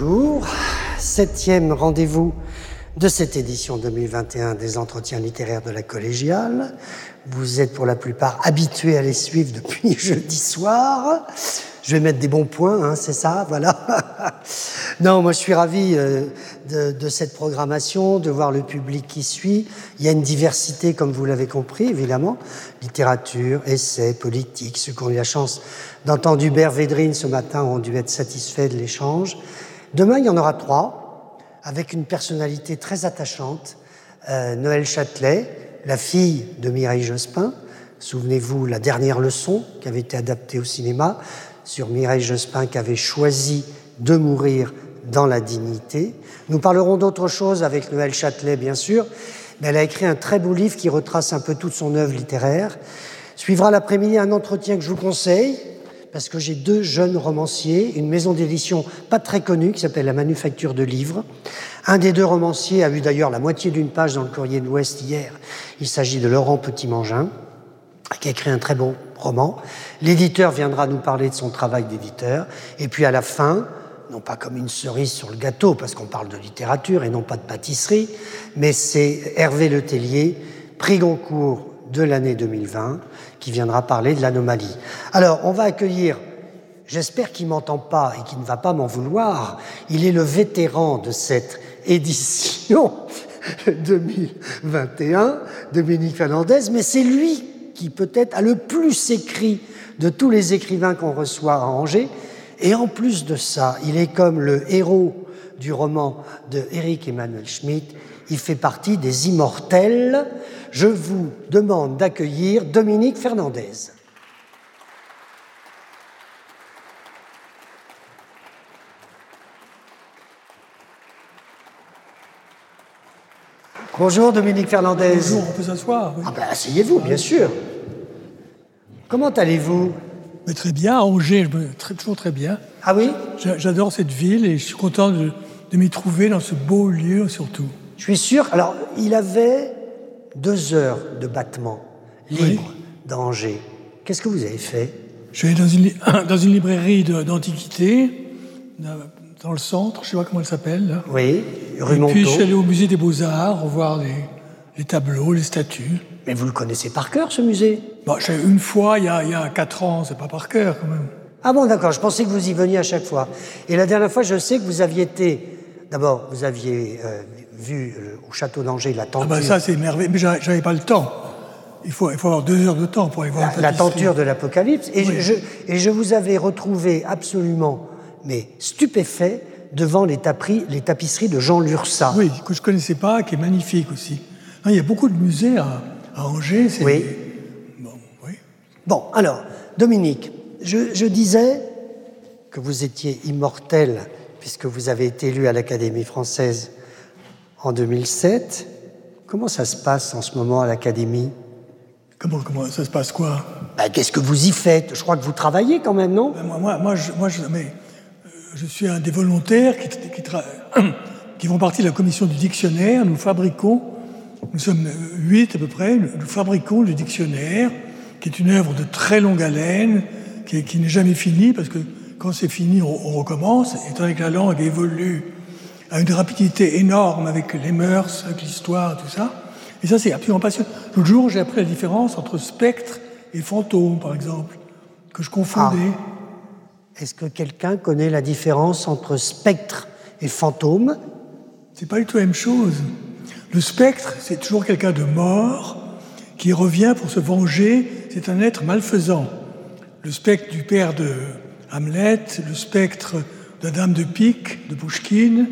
Bonjour, septième rendez-vous de cette édition 2021 des entretiens littéraires de la collégiale. Vous êtes pour la plupart habitués à les suivre depuis jeudi soir. Je vais mettre des bons points, hein, c'est ça, voilà. non, moi je suis ravi euh, de, de, cette programmation, de voir le public qui suit. Il y a une diversité, comme vous l'avez compris, évidemment. Littérature, essais, politique. Ceux qui ont eu la chance d'entendre Hubert Védrine ce matin ont dû être satisfaits de l'échange. Demain, il y en aura trois, avec une personnalité très attachante. Euh, Noël Châtelet, la fille de Mireille Jospin. Souvenez-vous, la dernière leçon qui avait été adaptée au cinéma sur Mireille Jospin qui avait choisi de mourir dans la dignité. Nous parlerons d'autre chose avec Noël Châtelet, bien sûr, mais elle a écrit un très beau livre qui retrace un peu toute son œuvre littéraire. Suivra l'après-midi un entretien que je vous conseille, parce que j'ai deux jeunes romanciers, une maison d'édition pas très connue qui s'appelle La Manufacture de Livres. Un des deux romanciers a vu d'ailleurs la moitié d'une page dans le Courrier de l'Ouest hier. Il s'agit de Laurent Petit-Mangin, qui a écrit un très bon roman. L'éditeur viendra nous parler de son travail d'éditeur. Et puis à la fin, non pas comme une cerise sur le gâteau, parce qu'on parle de littérature et non pas de pâtisserie, mais c'est Hervé Letellier, prix Goncourt de l'année 2020, qui viendra parler de l'anomalie. Alors, on va accueillir, j'espère qu'il m'entend pas et qu'il ne va pas m'en vouloir, il est le vétéran de cette édition 2021, Dominique Fernandez, mais c'est lui qui peut-être a le plus écrit de tous les écrivains qu'on reçoit à Angers. Et en plus de ça, il est comme le héros du roman de Eric Emmanuel Schmitt. Il fait partie des immortels. Je vous demande d'accueillir Dominique Fernandez. Bonjour Dominique Fernandez. Bonjour, on peut s'asseoir. Ah ben asseyez-vous, bien sûr. Comment allez-vous? Très bien, à Angers, je me très, toujours très bien. Ah oui? J'adore cette ville et je suis content de, de m'y trouver dans ce beau lieu surtout. Je suis sûr. Alors, il avait deux heures de battement libre oui. d'Angers. Qu'est-ce que vous avez fait? Je suis allé dans une, dans une librairie d'antiquité, dans le centre, je ne sais pas comment elle s'appelle. Oui, rue Et Montaut. puis je suis allé au musée des Beaux-Arts, revoir les, les, tableaux, les statues. Mais vous le connaissez par cœur, ce musée? Bon, Une fois, il y, a, il y a quatre ans, c'est pas par cœur quand même. Ah bon, d'accord, je pensais que vous y veniez à chaque fois. Et la dernière fois, je sais que vous aviez été. D'abord, vous aviez euh, vu euh, au château d'Angers la tenture. Ah ben ça, c'est merveilleux, mais j'avais pas le temps. Il faut, il faut avoir deux heures de temps pour aller voir la, la tenture de l'Apocalypse. Et, oui. je, et je vous avais retrouvé absolument, mais stupéfait, devant les, taperies, les tapisseries de Jean Lursa. Oui, que je ne connaissais pas, qui est magnifique aussi. Non, il y a beaucoup de musées à, à Angers. Oui. Bon, oui. Bon, alors, Dominique, je, je, disais que vous étiez immortel puisque vous avez été élu à l'Académie française en 2007. Comment ça se passe en ce moment à l'Académie? Comment, comment ça se passe quoi? Ben, Qu'est-ce que vous y faites? Je crois que vous travaillez quand même, non? Ben, Moi, moi, moi, je, moi je, mais, je suis un des volontaires qui, qui, qui, font partie de la commission du dictionnaire. Nous fabriquons, nous sommes huit à peu près, nous fabriquons le dictionnaire, qui est une œuvre de très longue haleine, qui, qui n'est jamais finie, parce que quand c'est fini, on, on, recommence, étant donné que la langue évolue à une rapidité énorme avec les mœurs, avec l'histoire, tout ça. Et ça, c'est absolument passionnant. L'autre jour, j'ai appris la différence entre spectre et fantôme, par exemple, que je confondais. Ah. Est-ce que quelqu'un connaît la différence entre spectre et fantôme? C'est pas du tout la même chose. Le spectre, c'est toujours quelqu'un de mort qui revient pour se venger. C'est un être malfaisant. Le spectre du père de Hamlet, le spectre de la Dame de Pique de Pouchkine,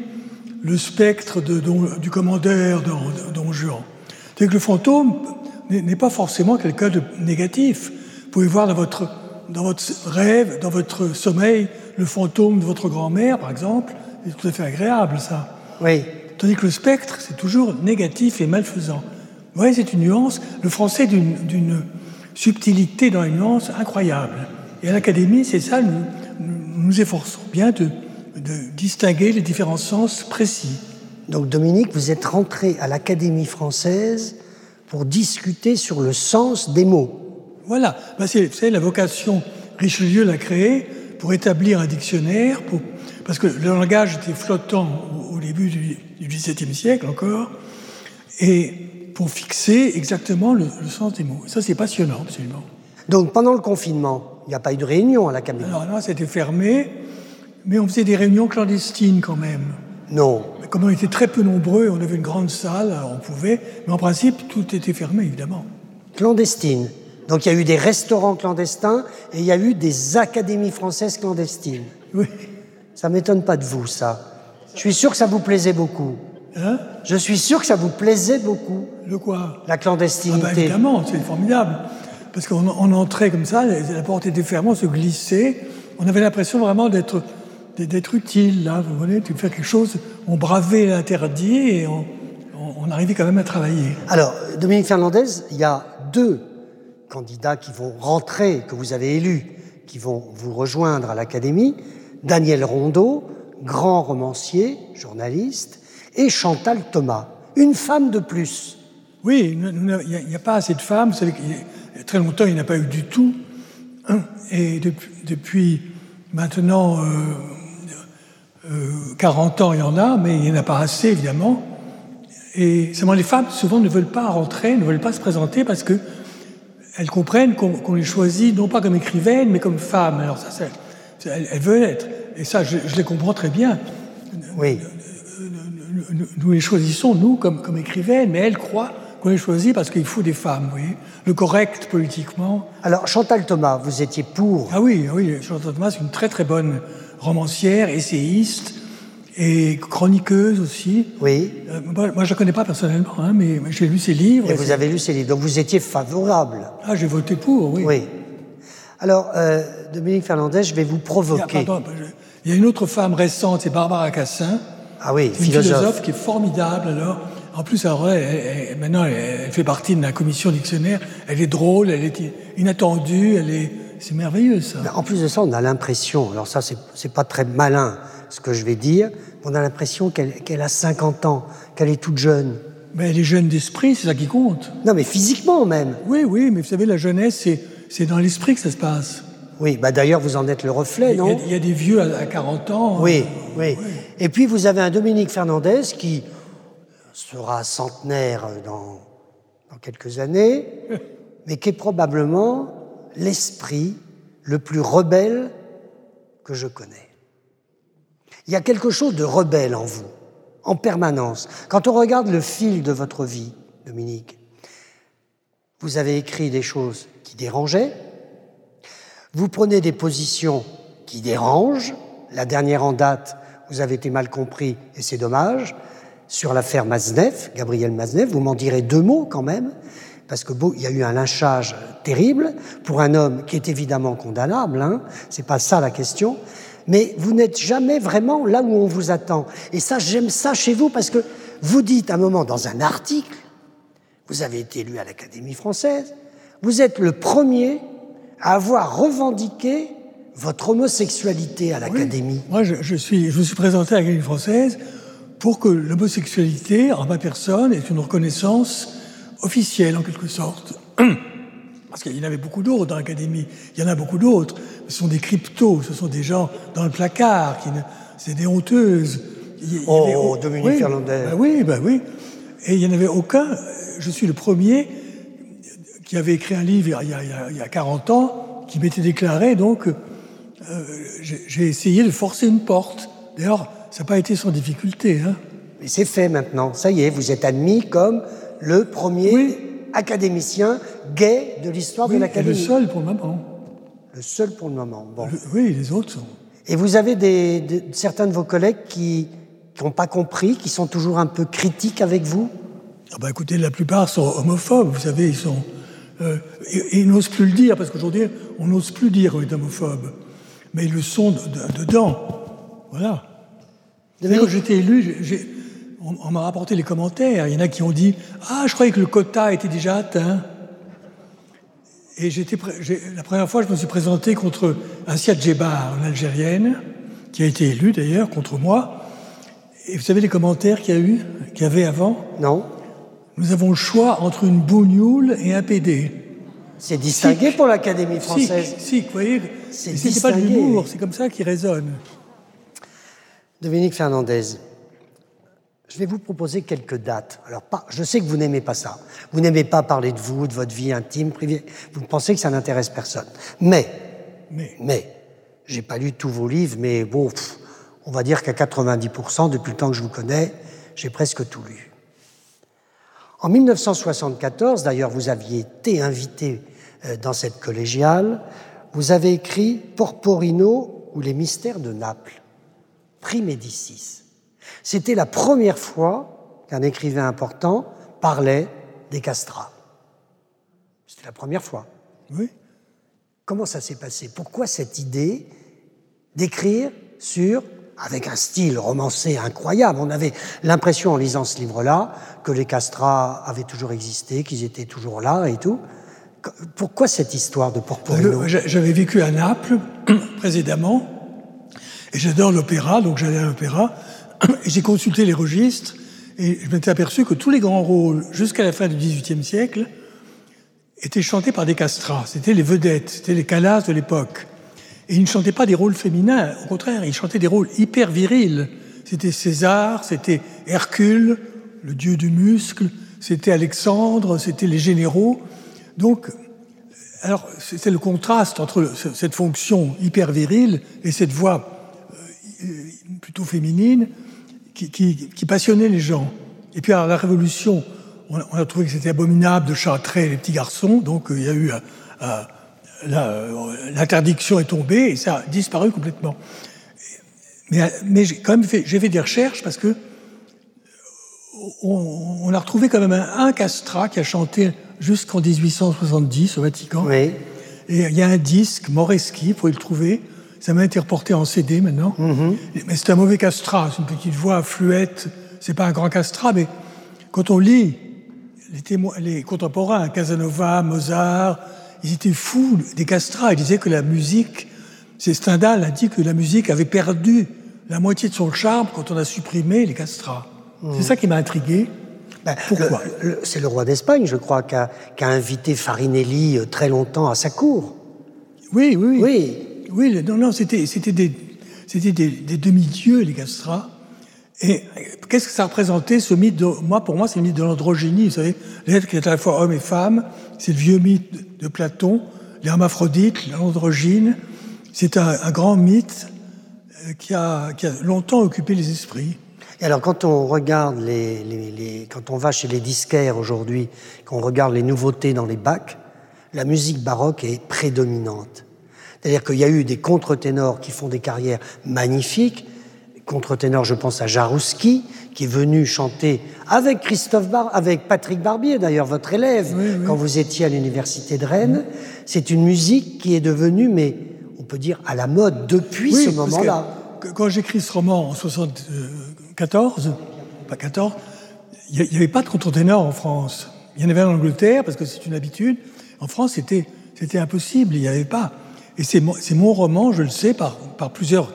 le spectre de, de, du commandeur de, Don Juan. C'est que le fantôme n'est pas forcément quelqu'un de négatif. Vous pouvez voir dans votre, dans votre rêve, dans votre sommeil, le fantôme de votre grand-mère, par exemple. C'est tout à fait agréable, ça. Oui. Tandis que le spectre, c'est toujours négatif et malfaisant. Vous voyez, c'est une nuance. Le français d'une subtilité dans les nuances incroyable. Et à l'Académie, c'est ça, nous, nous nous efforçons bien de, de distinguer les différents sens précis. Donc Dominique, vous êtes rentré à l'Académie française pour discuter sur le sens des mots. Voilà, ben c'est la vocation, Richelieu l'a créée pour établir un dictionnaire, pour, parce que le langage était flottant au, début du, XVIIe siècle encore, et pour fixer exactement le, sens des mots. Ça, c'est passionnant, absolument. Donc, pendant le confinement, il n'y a pas eu de réunion à l'académie Alors non, c'était fermé, mais on faisait des réunions clandestines quand même. Non. comme on était très peu nombreux, on avait une grande salle, on pouvait, mais en principe, tout était fermé, évidemment. Clandestine. Donc il y a eu des restaurants clandestins et il y a eu des académies françaises clandestines. Oui. Ça m'étonne pas de vous, ça. Je suis sûr que ça vous plaisait beaucoup. Hein? Je suis sûr que ça vous plaisait beaucoup. Le quoi? La clandestinité. Ah bah évidemment, c'est formidable. Parce qu'on entrait comme ça, la porte était fermée, on se glissait. On avait l'impression vraiment d'être d'être utile, là, vous voyez, tu fais quelque chose, on bravait l'interdit et on, on, arrivait quand même à travailler. Alors, Dominique Fernandez, il y a deux candidats qui vont rentrer, que vous avez élus, qui vont vous rejoindre à l'Académie, Daniel Rondeau, grand romancier, journaliste, et Chantal Thomas, une femme de plus. Oui, il n'y a, pas assez de femmes. Vous savez très longtemps, il n'y en a pas eu du tout. Et depuis, depuis maintenant euh, 40 euh, ans, il y en a, mais il n'y en a pas assez, évidemment. Et seulement les femmes, souvent, ne veulent pas rentrer, ne veulent pas se présenter parce que elles comprennent qu'on les choisit non pas comme écrivaines, mais comme femmes. Alors ça, elles, veulent être. Et ça, je, les comprends très bien. Oui. Nous les choisissons, nous, comme, comme écrivaines, mais elles croient qu'on les choisit parce qu'il faut des femmes, vous voyez. Le correct, politiquement. Alors, Chantal Thomas, vous étiez pour Ah oui, oui, Chantal Thomas, c'est une très très bonne romancière, essayiste et chroniqueuse aussi. Oui. Euh, moi, je ne la connais pas personnellement, hein, mais j'ai lu ses livres. Et, vous avez lu ses livres, donc vous étiez favorable. Ah, j'ai voté pour, oui. Oui. Alors, euh, Dominique Fernandez, je vais vous provoquer. Il y, a, il y a une autre femme récente, c'est Barbara Cassin. Ah oui, une philosophe. qui est formidable, alors. En plus, alors, maintenant, elle, fait partie de la commission dictionnaire. Elle est drôle, elle est inattendue, elle est c'est merveilleux ça. en plus de ça, on a l'impression, alors ça c'est pas très malin ce que je vais dire, on a l'impression qu'elle a 50 ans, qu'elle est toute jeune. Mais elle est jeune d'esprit, c'est ça qui compte. Non, mais physiquement même. Oui, oui, mais vous savez, la jeunesse, c'est dans l'esprit que ça se passe. Oui, bah d'ailleurs, vous en êtes le reflet, non? Il y, a des vieux à, 40 ans. Oui, oui, oui. Et puis, vous avez un Dominique Fernandez qui sera centenaire dans, dans quelques années, mais qui est probablement l'esprit le plus rebelle que je connais. Il y a quelque chose de rebelle en vous, en permanence. Quand on regarde le fil de votre vie, Dominique, vous avez écrit des choses qui dérangeaient, vous prenez des positions qui dérangent, la dernière en date, vous avez été mal compris et c'est dommage, sur l'affaire Maznev, Gabriel Maznev, vous m'en direz deux mots quand même, parce que il y a eu un lynchage terrible pour un homme qui est évidemment condamnable, hein, c'est pas ça la question, mais vous n'êtes jamais vraiment là où on vous attend. Et ça, j'aime ça chez vous parce que vous dites à un moment dans un article, vous avez été élu à l'Académie française, vous êtes le premier à avoir revendiqué votre homosexualité à l'Académie. Moi, je, suis, je me suis présenté à l'Académie française pour que l'homosexualité, en ma personne, est une reconnaissance officielle en quelque sorte. Parce qu'il y en avait beaucoup d'autres dans l'académie. Il y en a beaucoup d'autres. Ce sont des cryptos, ce sont des gens dans le placard, qui c'est des honteuses. oh, Dominique oui, Fernandez. Bah oui, bah oui. Et il n'y en avait aucun. Je suis le premier qui avait écrit un livre il y a, il y a 40 ans, qui m'était déclaré, donc euh, j'ai essayé de forcer une porte. D'ailleurs, ça n'a pas été sans difficulté. Hein. Mais c'est fait maintenant. Ça y est, vous êtes admis comme le premier académicien gay de l'histoire de l'Académie. Le seul pour le moment. Le seul pour le moment. Bon. oui, les autres sont. Et vous avez des, certains de vos collègues qui n'ont pas compris, qui sont toujours un peu critiques avec vous? Ah bah Écoutez, la plupart sont homophobes, vous savez, ils sont. Euh, et, ils n'osent plus le dire, parce qu'aujourd'hui, on n'ose plus dire qu'on est homophobe. Mais ils le sont dedans. Voilà. Quand j'étais élu, on, m'a rapporté les commentaires. Il y en a qui ont dit Ah, je croyais que le quota était déjà atteint. Et j'étais, la première fois, je me suis présenté contre Asia Djebar, une Algérienne, qui a été élue d'ailleurs contre moi. Et vous savez les commentaires qu'il y a eu, qu'il y avait avant? Non. Nous avons le choix entre une bougnoule et un PD. C'est distingué pour l'Académie française. Si, vous voyez, c'est pas de l'humour, c'est comme ça qu'il résonne. Dominique Fernandez, je vais vous proposer quelques dates. Alors, je sais que vous n'aimez pas ça. Vous n'aimez pas parler de vous, de votre vie intime, privée. Vous pensez que ça n'intéresse personne. Mais, mais, mais, j'ai pas lu tous vos livres, mais bon, on va dire qu'à 90%, depuis le temps que je vous connais, j'ai presque tout lu. En 1974, d'ailleurs, vous aviez été invité euh, dans cette collégiale, vous avez écrit Porporino ou les mystères de Naples, prix Médicis. C'était la première fois qu'un écrivain important parlait des castrats. C'était la première fois. Oui. Comment ça s'est passé? Pourquoi cette idée d'écrire sur, avec un style romancé incroyable, on avait l'impression en lisant ce livre-là que les castrats avaient toujours existé, qu'ils étaient toujours là et tout. Pourquoi cette histoire de Porporino J'avais vécu à Naples précédemment, et j'adore l'opéra, donc j'allais à l'opéra, j'ai consulté les registres, et je m'étais aperçu que tous les grands rôles, jusqu'à la fin du XVIIIe siècle, étaient chantés par des castrats. C'était les vedettes, c'était les calas de l'époque. Et ils ne chantaient pas des rôles féminins, au contraire, ils chantaient des rôles hyper virils. C'était César, c'était Hercule, le dieu du muscle, c'était Alexandre, c'était les généraux. Donc, alors, c'est le contraste entre cette fonction hyper virile et cette voix euh, plutôt féminine qui, passionnait les gens. Et puis, à la Révolution, on a, trouvé que c'était abominable de chantrer les petits garçons, donc euh, il y a eu euh, l'interdiction est tombée et ça a disparu complètement. Mais, mais j'ai quand même fait, j'ai fait des recherches parce que on, a retrouvé quand même un, un, castrat qui a chanté jusqu'en 1870 au Vatican. Oui. Et il y a un disque, Moreschi, pour le trouver. Ça m'a été reporté en CD maintenant. Mm-hmm. Mais c'est un mauvais castrat, c'est une petite voix fluette. C'est pas un grand castrat, mais quand on lit les, les contemporains, Casanova, Mozart, ils étaient fous des castrats. Ils disaient que la musique, c'est Stendhal a dit que la musique avait perdu la moitié de son charme quand on a supprimé les castrats. C'est mm. ça qui m'a intrigué. Ben, Pourquoi C'est le roi d'Espagne, je crois, qui a, invité Farinelli euh, très longtemps à sa cour. Oui, oui, oui. Oui, non, non, c'était des, des, des demi-dieux, les castrats. Et qu'est-ce que ça représentait, ce mythe de, Moi, pour moi, c'est le mythe de l'androgynie, vous savez, l'être qui est à la fois homme et femme, c'est le vieux mythe de Platon, l'hermaphrodite, l'androgyne. C'est un, grand mythe euh, qui a, qui a longtemps occupé les esprits. Et alors, quand on regarde les, les, quand on va chez les disquaires aujourd'hui, qu'on regarde les nouveautés dans les bacs, la musique baroque est prédominante. C'est-à-dire qu'il y a eu des contre-ténors qui font des carrières magnifiques. Contre-ténor, je pense à Jarouski, qui est venu chanter avec Christophe Bar avec Patrick Barbier, d'ailleurs votre élève, quand vous étiez à l'université de Rennes. C'est une musique qui est devenue, mais on peut dire, à la mode depuis ce moment-là. Quand j'écris ce roman en 60, 14, pas 14, il n'y avait pas de contre-ténor en France. Il y en avait en Angleterre, parce que c'est une habitude. En France, c'était impossible, il n'y avait pas. Et c'est mon, mon, roman, je le sais, par, par plusieurs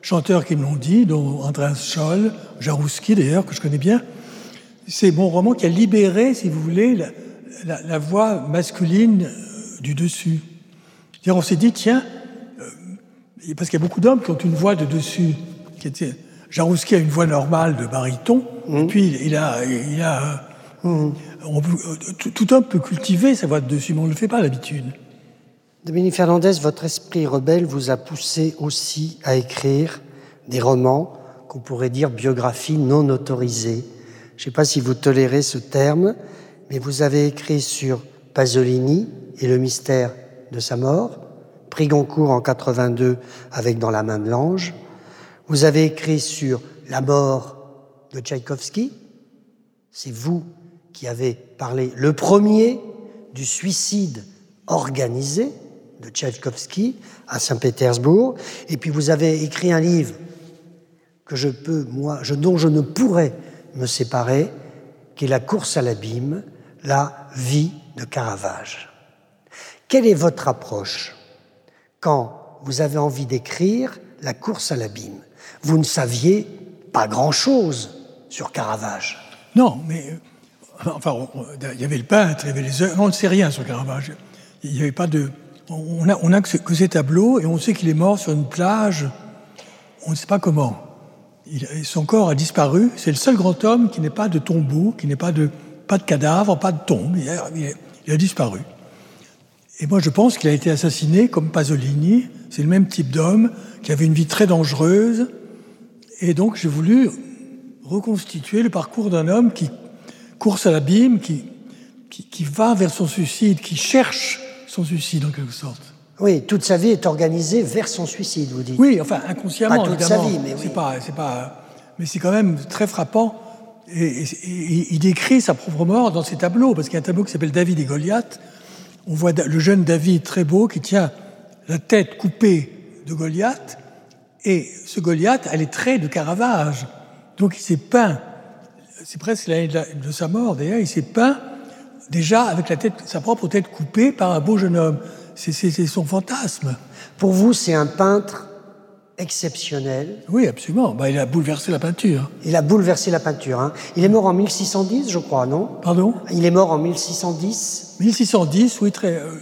chanteurs qui me l'ont dit, dont Andreas Scholl, Jarouski d'ailleurs, que je connais bien. C'est mon roman qui a libéré, si vous voulez, la, la, voix masculine euh, du dessus. on s'est dit, tiens, euh, parce qu'il y a beaucoup d'hommes qui ont une voix de dessus, qui était Jarouski a une voix normale de baryton, et mmh. puis il a, il a mmh. tout, homme peut cultiver sa voix de dessus, mais on ne le fait pas d'habitude. Dominique Fernandez, votre esprit rebelle vous a poussé aussi à écrire des romans qu'on pourrait dire biographies non autorisées. Je ne sais pas si vous tolérez ce terme, mais vous avez écrit sur Pasolini et le mystère de sa mort, prix Goncourt en 82 avec Dans la main de l'ange, vous avez écrit sur la mort de Tchaïkovski. C'est vous qui avez parlé le premier du suicide organisé de Tchaïkovski à Saint-Pétersbourg. Et puis vous avez écrit un livre que je peux, moi, je, dont je ne pourrais me séparer, qui est La course à l'abîme, la vie de Caravage. Quelle est votre approche quand vous avez envie d'écrire La course à l'abîme? Vous ne saviez pas grand-chose sur Caravage. Non, mais enfin, il y avait le peintre, il y avait les œuvres, on ne sait rien sur Caravage. Il n'y avait pas de. On a, que, ces tableaux et on sait qu'il est mort sur une plage, on ne sait pas comment. son corps a disparu. C'est le seul grand homme qui n'ait pas de tombeau, qui n'ait pas de, cadavre, pas de tombe. Il a, disparu. Et moi, je pense qu'il a été assassiné comme Pasolini. C'est le même type d'homme qui avait une vie très dangereuse. Et donc, j'ai voulu reconstituer le parcours d'un homme qui course à l'abîme, qui va vers son suicide, qui cherche son suicide en quelque sorte. Oui, toute sa vie est organisée vers son suicide, vous dites. Oui, enfin inconsciemment. Pas toute sa vie, mais oui. Pas, pas, mais c'est quand même très frappant. Et, il décrit sa propre mort dans ses tableaux, parce qu'il y a un tableau qui s'appelle David et Goliath. On voit le jeune David très beau qui tient la tête coupée de Goliath, et ce Goliath a les traits de Caravage. Donc il s'est peint. C'est presque l'année de, sa mort d'ailleurs. Il s'est peint déjà avec la tête, sa propre tête coupée par un beau jeune homme c'est son fantasme. Pour vous, c'est un peintre exceptionnel. Oui, absolument. Bah, il a bouleversé la peinture. Il a bouleversé la peinture. Hein. Il est mort en 1610, je crois, non? Pardon? Il est mort en 1610 1610, oui, très. Euh,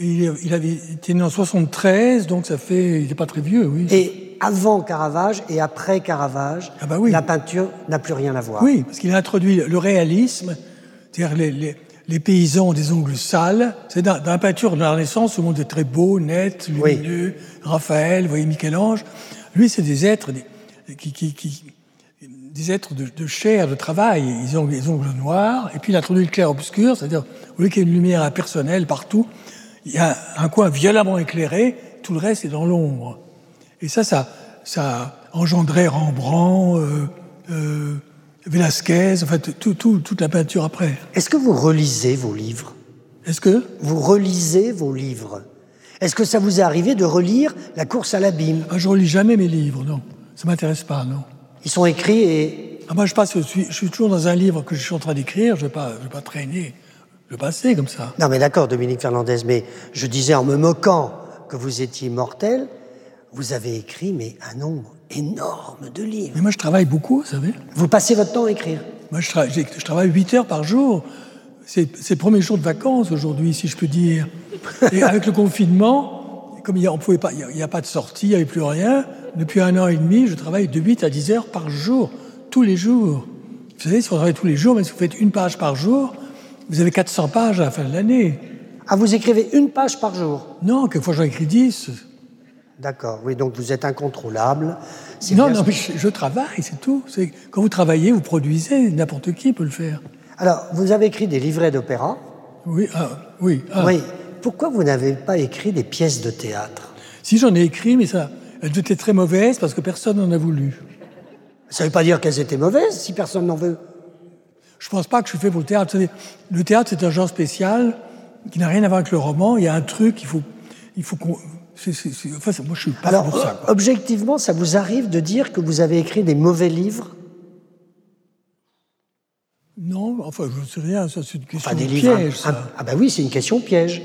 il, avait été né en 73, donc ça fait. Il n'est pas très vieux, oui. Et avant Caravage et après Caravage, ah bah oui. la peinture n'a plus rien à voir. Oui, parce qu'il a introduit le réalisme, c'est-à-dire les, les paysans ont des ongles sales. C'est dans, la peinture de la Renaissance, le monde est très beau, net, lumineux. Raphaël, vous voyez Michel-Ange. Lui, c'est des êtres qui, des êtres de, chair, de travail. Ils ont des ongles noirs. Et puis il a introduit le clair-obscur, c'est-à-dire au lieu qu'il y ait une lumière impersonnelle partout, il y a un coin violemment éclairé. Tout le reste est dans l'ombre. Et ça, ça, ça engendrait Rembrandt. Euh, euh, Velasquez, en fait, tout, toute la peinture après. Est-ce que vous relisez vos livres? Est-ce que? Vous relisez vos livres? Est-ce que ça vous est arrivé de relire La course à l'abîme? Ah, Je relis jamais mes livres, non. Ça m'intéresse pas, non. Ils sont écrits et... Ah, moi, je, passe, je, suis, je suis toujours dans un livre que je suis en train d'écrire, je ne vais, pas, vais pas traîner le passé comme ça. Non, mais d'accord, Dominique Fernandez, mais je disais en me moquant que vous étiez mortel, vous avez écrit, mais un nombre énorme de livres. Mais moi, je travaille beaucoup, vous savez. Vous passez votre temps à écrire Moi, je, je travaille 8 heures par jour. C'est le premier jour de vacances aujourd'hui, si je peux dire. Et avec le confinement, comme il n'y a, pas, il a, pas de sortie, il n'y avait plus rien, depuis un an et demi, je travaille de 8 à 10 heures par jour, tous les jours. Vous savez, si vous travaillez tous les jours, mais si vous faites une page par jour, vous avez 400 pages à la fin de l'année. Ah, vous écrivez une page par jour? Non, quelquefois j'en écris 10. D'accord, oui, donc vous êtes incontrôlable. Non, non, je, travaille, c'est tout. Quand vous travaillez, vous produisez, n'importe qui peut le faire. Alors, vous avez écrit des livrets d'opéra Oui, ah, oui. Ah. Oui. Pourquoi vous n'avez pas écrit des pièces de théâtre? Si, j'en ai écrit, mais ça, elles étaient très mauvaises parce que personne n'en a voulu. Ça ne veut pas dire qu'elles étaient mauvaises si personne n'en veut? Je ne pense pas que je suis fait pour le théâtre. Le théâtre, c'est un genre spécial qui n'a rien à voir avec le roman. Il y a un truc, il faut, il faut moi, je suis pas Alors, pour ça, objectivement, ça vous arrive de dire que vous avez écrit des mauvais livres? Non, enfin, je ne sais rien, ça c'est une question enfin, des piège. ah ben oui, c'est une question piège.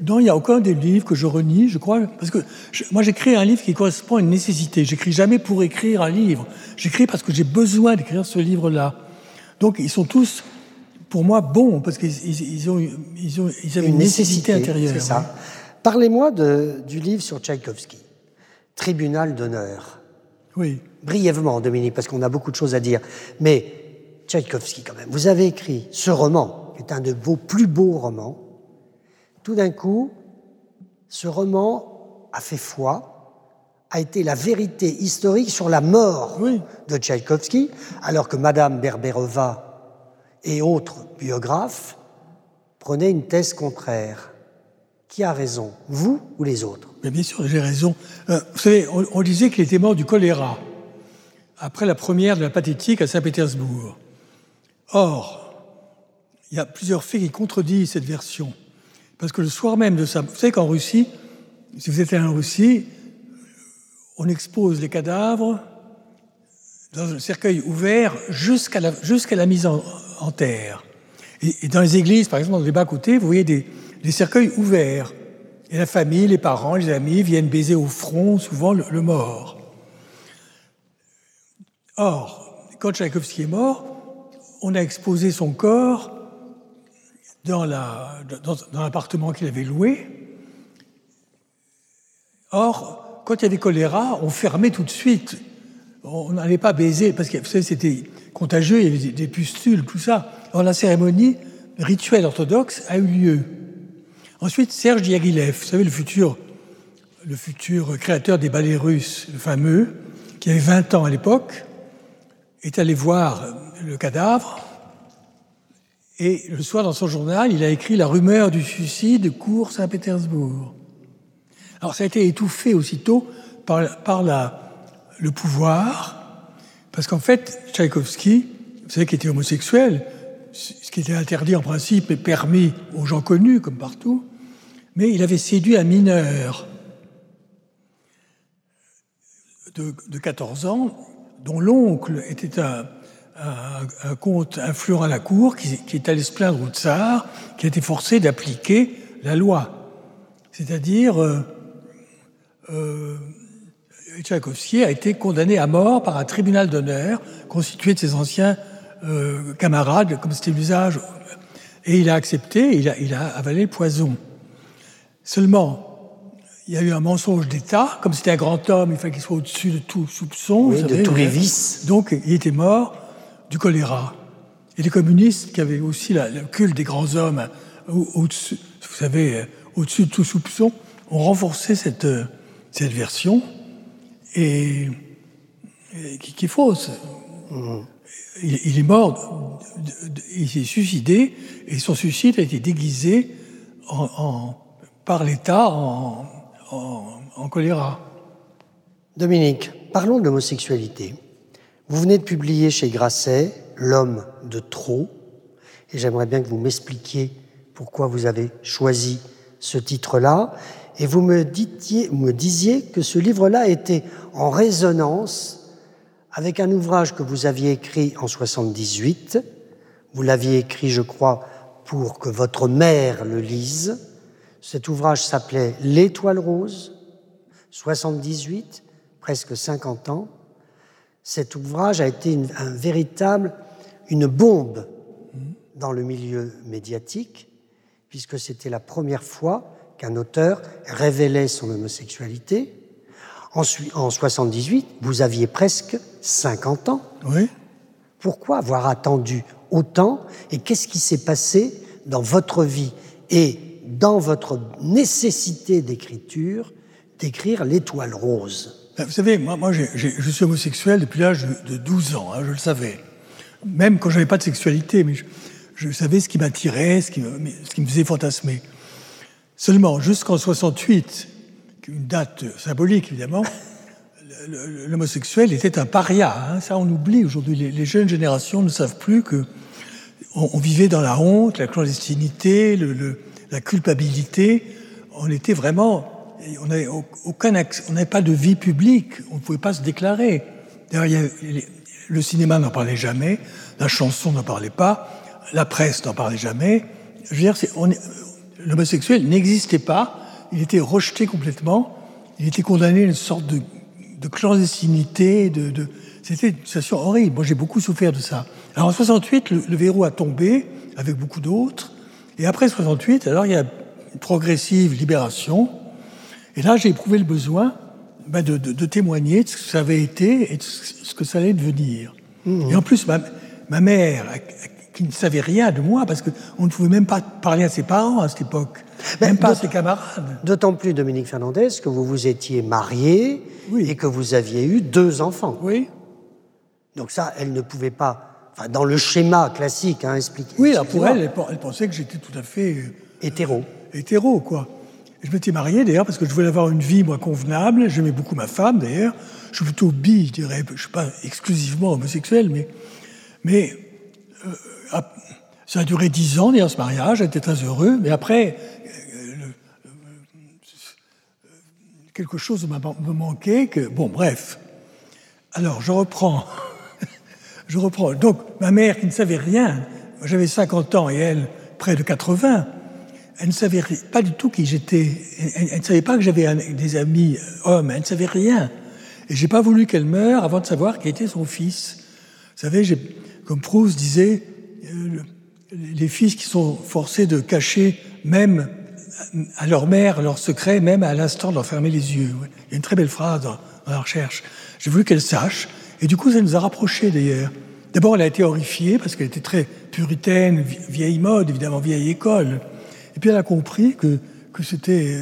Non, il n'y a aucun des livres que je renie, je crois, parce que moi j'écris un livre qui correspond à une nécessité. J'écris jamais pour écrire un livre. J'écris parce que j'ai besoin d'écrire ce livre-là. Donc ils sont tous, pour moi, bons, parce qu'ils ils ont, ils ont, ils avaient une, nécessité, intérieure. C'est ça. Parlez-moi du livre sur Tchaïkovski, Tribunal d'honneur. Oui. Brièvement, Dominique, parce qu'on a beaucoup de choses à dire. Mais Tchaïkovski, quand même, vous avez écrit ce roman, qui est un de vos plus beaux romans. Tout d'un coup, ce roman a fait foi, a été la vérité historique sur la mort de Tchaïkovski, alors que Madame Berberova et autres biographes prenaient une thèse contraire. Qui a raison, vous ou les autres? Mais Bien sûr, j'ai raison. Euh, vous savez, on, disait qu'il était mort du choléra après la première de la pathétique à Saint-Pétersbourg. Or, il y a plusieurs faits qui contredisent cette version. Parce que le soir même de ça, vous savez qu'en Russie, si vous êtes en Russie, on expose les cadavres dans un cercueil ouvert jusqu'à la, jusqu'à la mise en, terre. Et, et, dans les églises, par exemple, dans les bas-côtés, vous voyez des, des cercueils ouverts. Et la famille, les parents, les amis viennent baiser au front souvent le, mort. Or, quand Tchaïkovski est mort, on a exposé son corps dans l'appartement qu'il avait loué. Or, quand il y avait choléra, on fermait tout de suite. on n'allait pas baiser, parce que c'était contagieux, il y avait des pustules, tout ça. Alors la cérémonie rituelle orthodoxe a eu lieu. Ensuite, Serge Diaghilev, vous savez, le futur, le futur créateur des ballets russes, le fameux, qui avait 20 ans à l'époque, est allé voir le cadavre et le soir dans son journal, il a écrit la rumeur du suicide de Cour Saint-Pétersbourg. Alors ça a été étouffé aussitôt par, le pouvoir, parce qu'en fait, Tchaïkovski, vous savez qu'il était homosexuel, ce qui était interdit en principe et permis aux gens connus, comme partout, mais il avait séduit un mineur de, de 14 ans, dont l'oncle était un, comte influent à la cour qui, est allé se plaindre au tsar, qui a été forcé d'appliquer la loi. C'est-à-dire, euh, euh, a été condamné à mort par un tribunal d'honneur constitué de ses anciens euh, camarades, comme c'était l'usage, et il a accepté, il a avalé le poison. Seulement, il y a eu un mensonge d'État, comme c'était un grand homme, il fallait qu'il soit au-dessus de tout soupçon, de tous les vices. Donc, il était mort du choléra. Et les communistes, qui avaient aussi la, le culte des grands hommes au-dessus, vous savez, euh, au-dessus de tout soupçon, ont renforcé cette, euh, cette version et, et qui, qui, est fausse. Mmh. Il, il, est mort, il s'est suicidé et son suicide a été déguisé en, en, par l'État en, choléra. Dominique, parlons de l'homosexualité. Vous venez de publier chez Grasset L'homme de trop, et j'aimerais bien que vous m'expliquiez pourquoi vous avez choisi ce titre-là. Et vous me, me disiez que ce livre-là était en résonance avec un ouvrage que vous aviez écrit en 78. Vous l'aviez écrit, je crois, pour que votre mère le lise. Cet ouvrage s'appelait L'étoile rose, 78, presque 50 ans cet ouvrage a été une, un véritable, une bombe dans le milieu médiatique, puisque c'était la première fois qu'un auteur révélait son homosexualité. En 78, vous aviez presque 50 ans. Oui. Pourquoi avoir attendu autant et qu'est-ce qui s'est passé dans votre vie et dans votre nécessité d'écriture d'écrire l'étoile rose ben, vous savez, moi, je suis homosexuel depuis l'âge de 12 ans, hein, je le savais. Même quand je n'avais pas de sexualité, mais je, savais ce qui m'attirait, ce, qui me, faisait fantasmer. Seulement, jusqu'en 68, une date symbolique évidemment, l'homosexuel était un paria. Hein, ça, on oublie aujourd'hui. Les, jeunes générations ne savent plus que on, on vivait dans la honte, la clandestinité, le, la culpabilité. On était vraiment on n'avait pas de vie publique, on ne pouvait pas se déclarer. D'ailleurs, le cinéma n'en parlait jamais, la chanson n'en parlait pas, la presse n'en parlait jamais. Je veux dire, l'homosexuel n'existait pas, il était rejeté complètement, il était condamné à une sorte de, de clandestinité, de, de c'était une situation horrible. Moi, j'ai beaucoup souffert de ça. Alors, en 68, le, le verrou a tombé, avec beaucoup d'autres, et après 68, alors il y a une progressive libération, et là, j'ai éprouvé le besoin ben, de, de, de, témoigner de ce que ça avait été et de ce que ça allait devenir. Mmh. Et en plus, ma, ma, mère, qui ne savait rien de moi, parce qu'on ne pouvait même pas parler à ses parents à cette époque, ben, même pas à ses camarades. D'autant plus, Dominique Fernandez, que vous vous étiez marié oui. et que vous aviez eu deux enfants. Oui. Donc ça, elle ne pouvait pas, enfin, dans le schéma classique, hein, expliquer. Oui, pour elle, elle, elle pensait que j'étais tout à fait... Euh, hétéro. Hétéro, quoi. Je m'étais marié d'ailleurs parce que je voulais avoir une vie moi convenable. J'aimais beaucoup ma femme d'ailleurs. Je suis plutôt bi, je dirais. Je suis pas exclusivement homosexuel, mais mais euh, ça a duré dix ans d'ailleurs ce mariage. J'étais très heureux. Mais après, euh, le, quelque chose me manquait. Que bon, bref. Alors je reprends. Je reprends. Donc ma mère qui ne savait rien. J'avais 50 ans et elle près de 80 elle ne savait pas du tout qui j'étais. Elle, ne savait pas que j'avais des amis euh, hommes. Elle ne savait rien. Et j'ai pas voulu qu'elle meure avant de savoir qui était son fils. Vous savez, comme Proust disait, euh, les fils qui sont forcés de cacher même à leur mère leur secret, même à l'instant d'en fermer les yeux. Il y a une très belle phrase dans la recherche. J'ai voulu qu'elle sache. Et du coup, ça nous a rapprochés d'ailleurs. D'abord, elle a été horrifiée parce qu'elle était très puritaine, vieille mode, évidemment, vieille école. Et puis elle a compris que, que c'était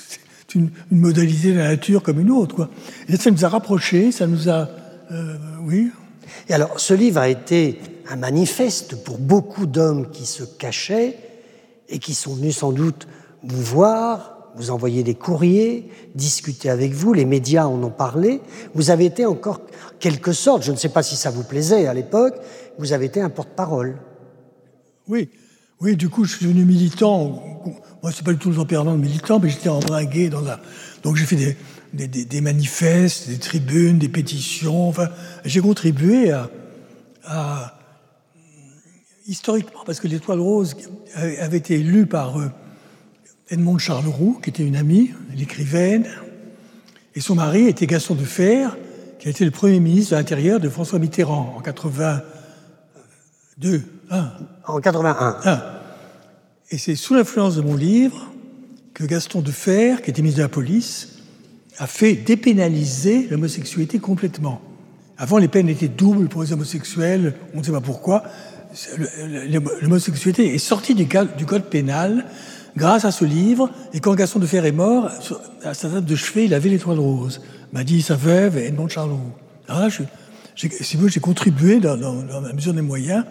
une, modalité de la nature comme une autre. Et ça nous a rapprochés, ça nous a... Euh, oui. Et alors, ce livre a été un manifeste pour beaucoup d'hommes qui se cachaient et qui sont venus sans doute vous voir, vous envoyer des courriers, discuter avec vous, les médias en ont parlé. Vous avez été encore quelque sorte, je ne sais pas si ça vous plaisait à l'époque, vous avez été un porte-parole. Oui, oui, du coup, je suis devenu militant. Moi, c'est pas du tout le tempérament de militant, mais j'étais embringué dans la. Donc, j'ai fait des, manifestes, des tribunes, des pétitions. Enfin, j'ai contribué à, historiquement, parce que l'étoile rose avait été élue par euh, Edmond Charleroux, qui était une amie, l'écrivaine, et son mari était Gaston de Fer, qui a été le premier ministre de l'Intérieur de François Mitterrand en 82. En 81. Et c'est sous l'influence de mon livre que Gaston de Fer, qui était ministre de la Police, a fait dépénaliser l'homosexualité complètement. Avant, les peines étaient doubles pour les homosexuels, on ne sait pas pourquoi. L'homosexualité est sortie du code pénal grâce à ce livre. Et quand Gaston de Fer est mort, à sa table de chevet, il avait l'étoile rose. M'a dit sa veuve Edmond Charlot. Alors là, j'ai contribué, dans, dans, la mesure des moyens,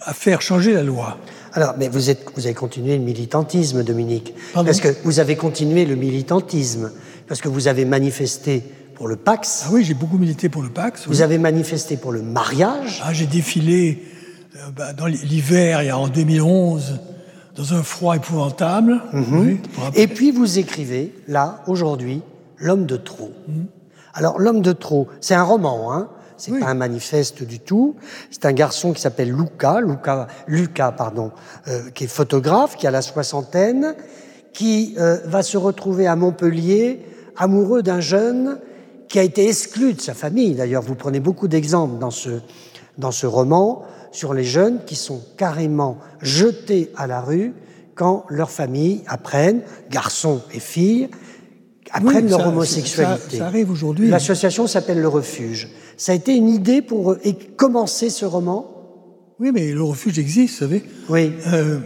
à faire changer la loi. Alors, mais vous, êtes, vous avez continué le militantisme, Dominique. parce que vous avez continué le militantisme, parce que vous avez manifesté pour le Pax. Ah oui, j'ai beaucoup milité pour le Pax. Vous avez manifesté pour le mariage. Ah, j'ai défilé euh, bah, dans l'hiver, en 2011, dans un froid épouvantable. Mhm. Et puis vous écrivez, là, aujourd'hui, L'homme de trop. Mhm. Alors, L'homme de trop, c'est un roman, hein c'est pas un manifeste du tout. C'est un garçon qui s'appelle Luca, Luca, Lucas, pardon, euh, qui est photographe, qui a la soixantaine, qui euh, va se retrouver à Montpellier amoureux d'un jeune qui a été exclu de sa famille. D'ailleurs, vous prenez beaucoup d'exemples dans ce, dans ce roman sur les jeunes qui sont carrément jetés à la rue quand leurs familles apprennent, garçons et filles, apprennent leur homosexualité. Ça, arrive aujourd'hui. L'association s'appelle Le Refuge. Ça a été une idée pour commencer ce roman? Oui, mais le refuge existe, vous savez. Oui. Euh,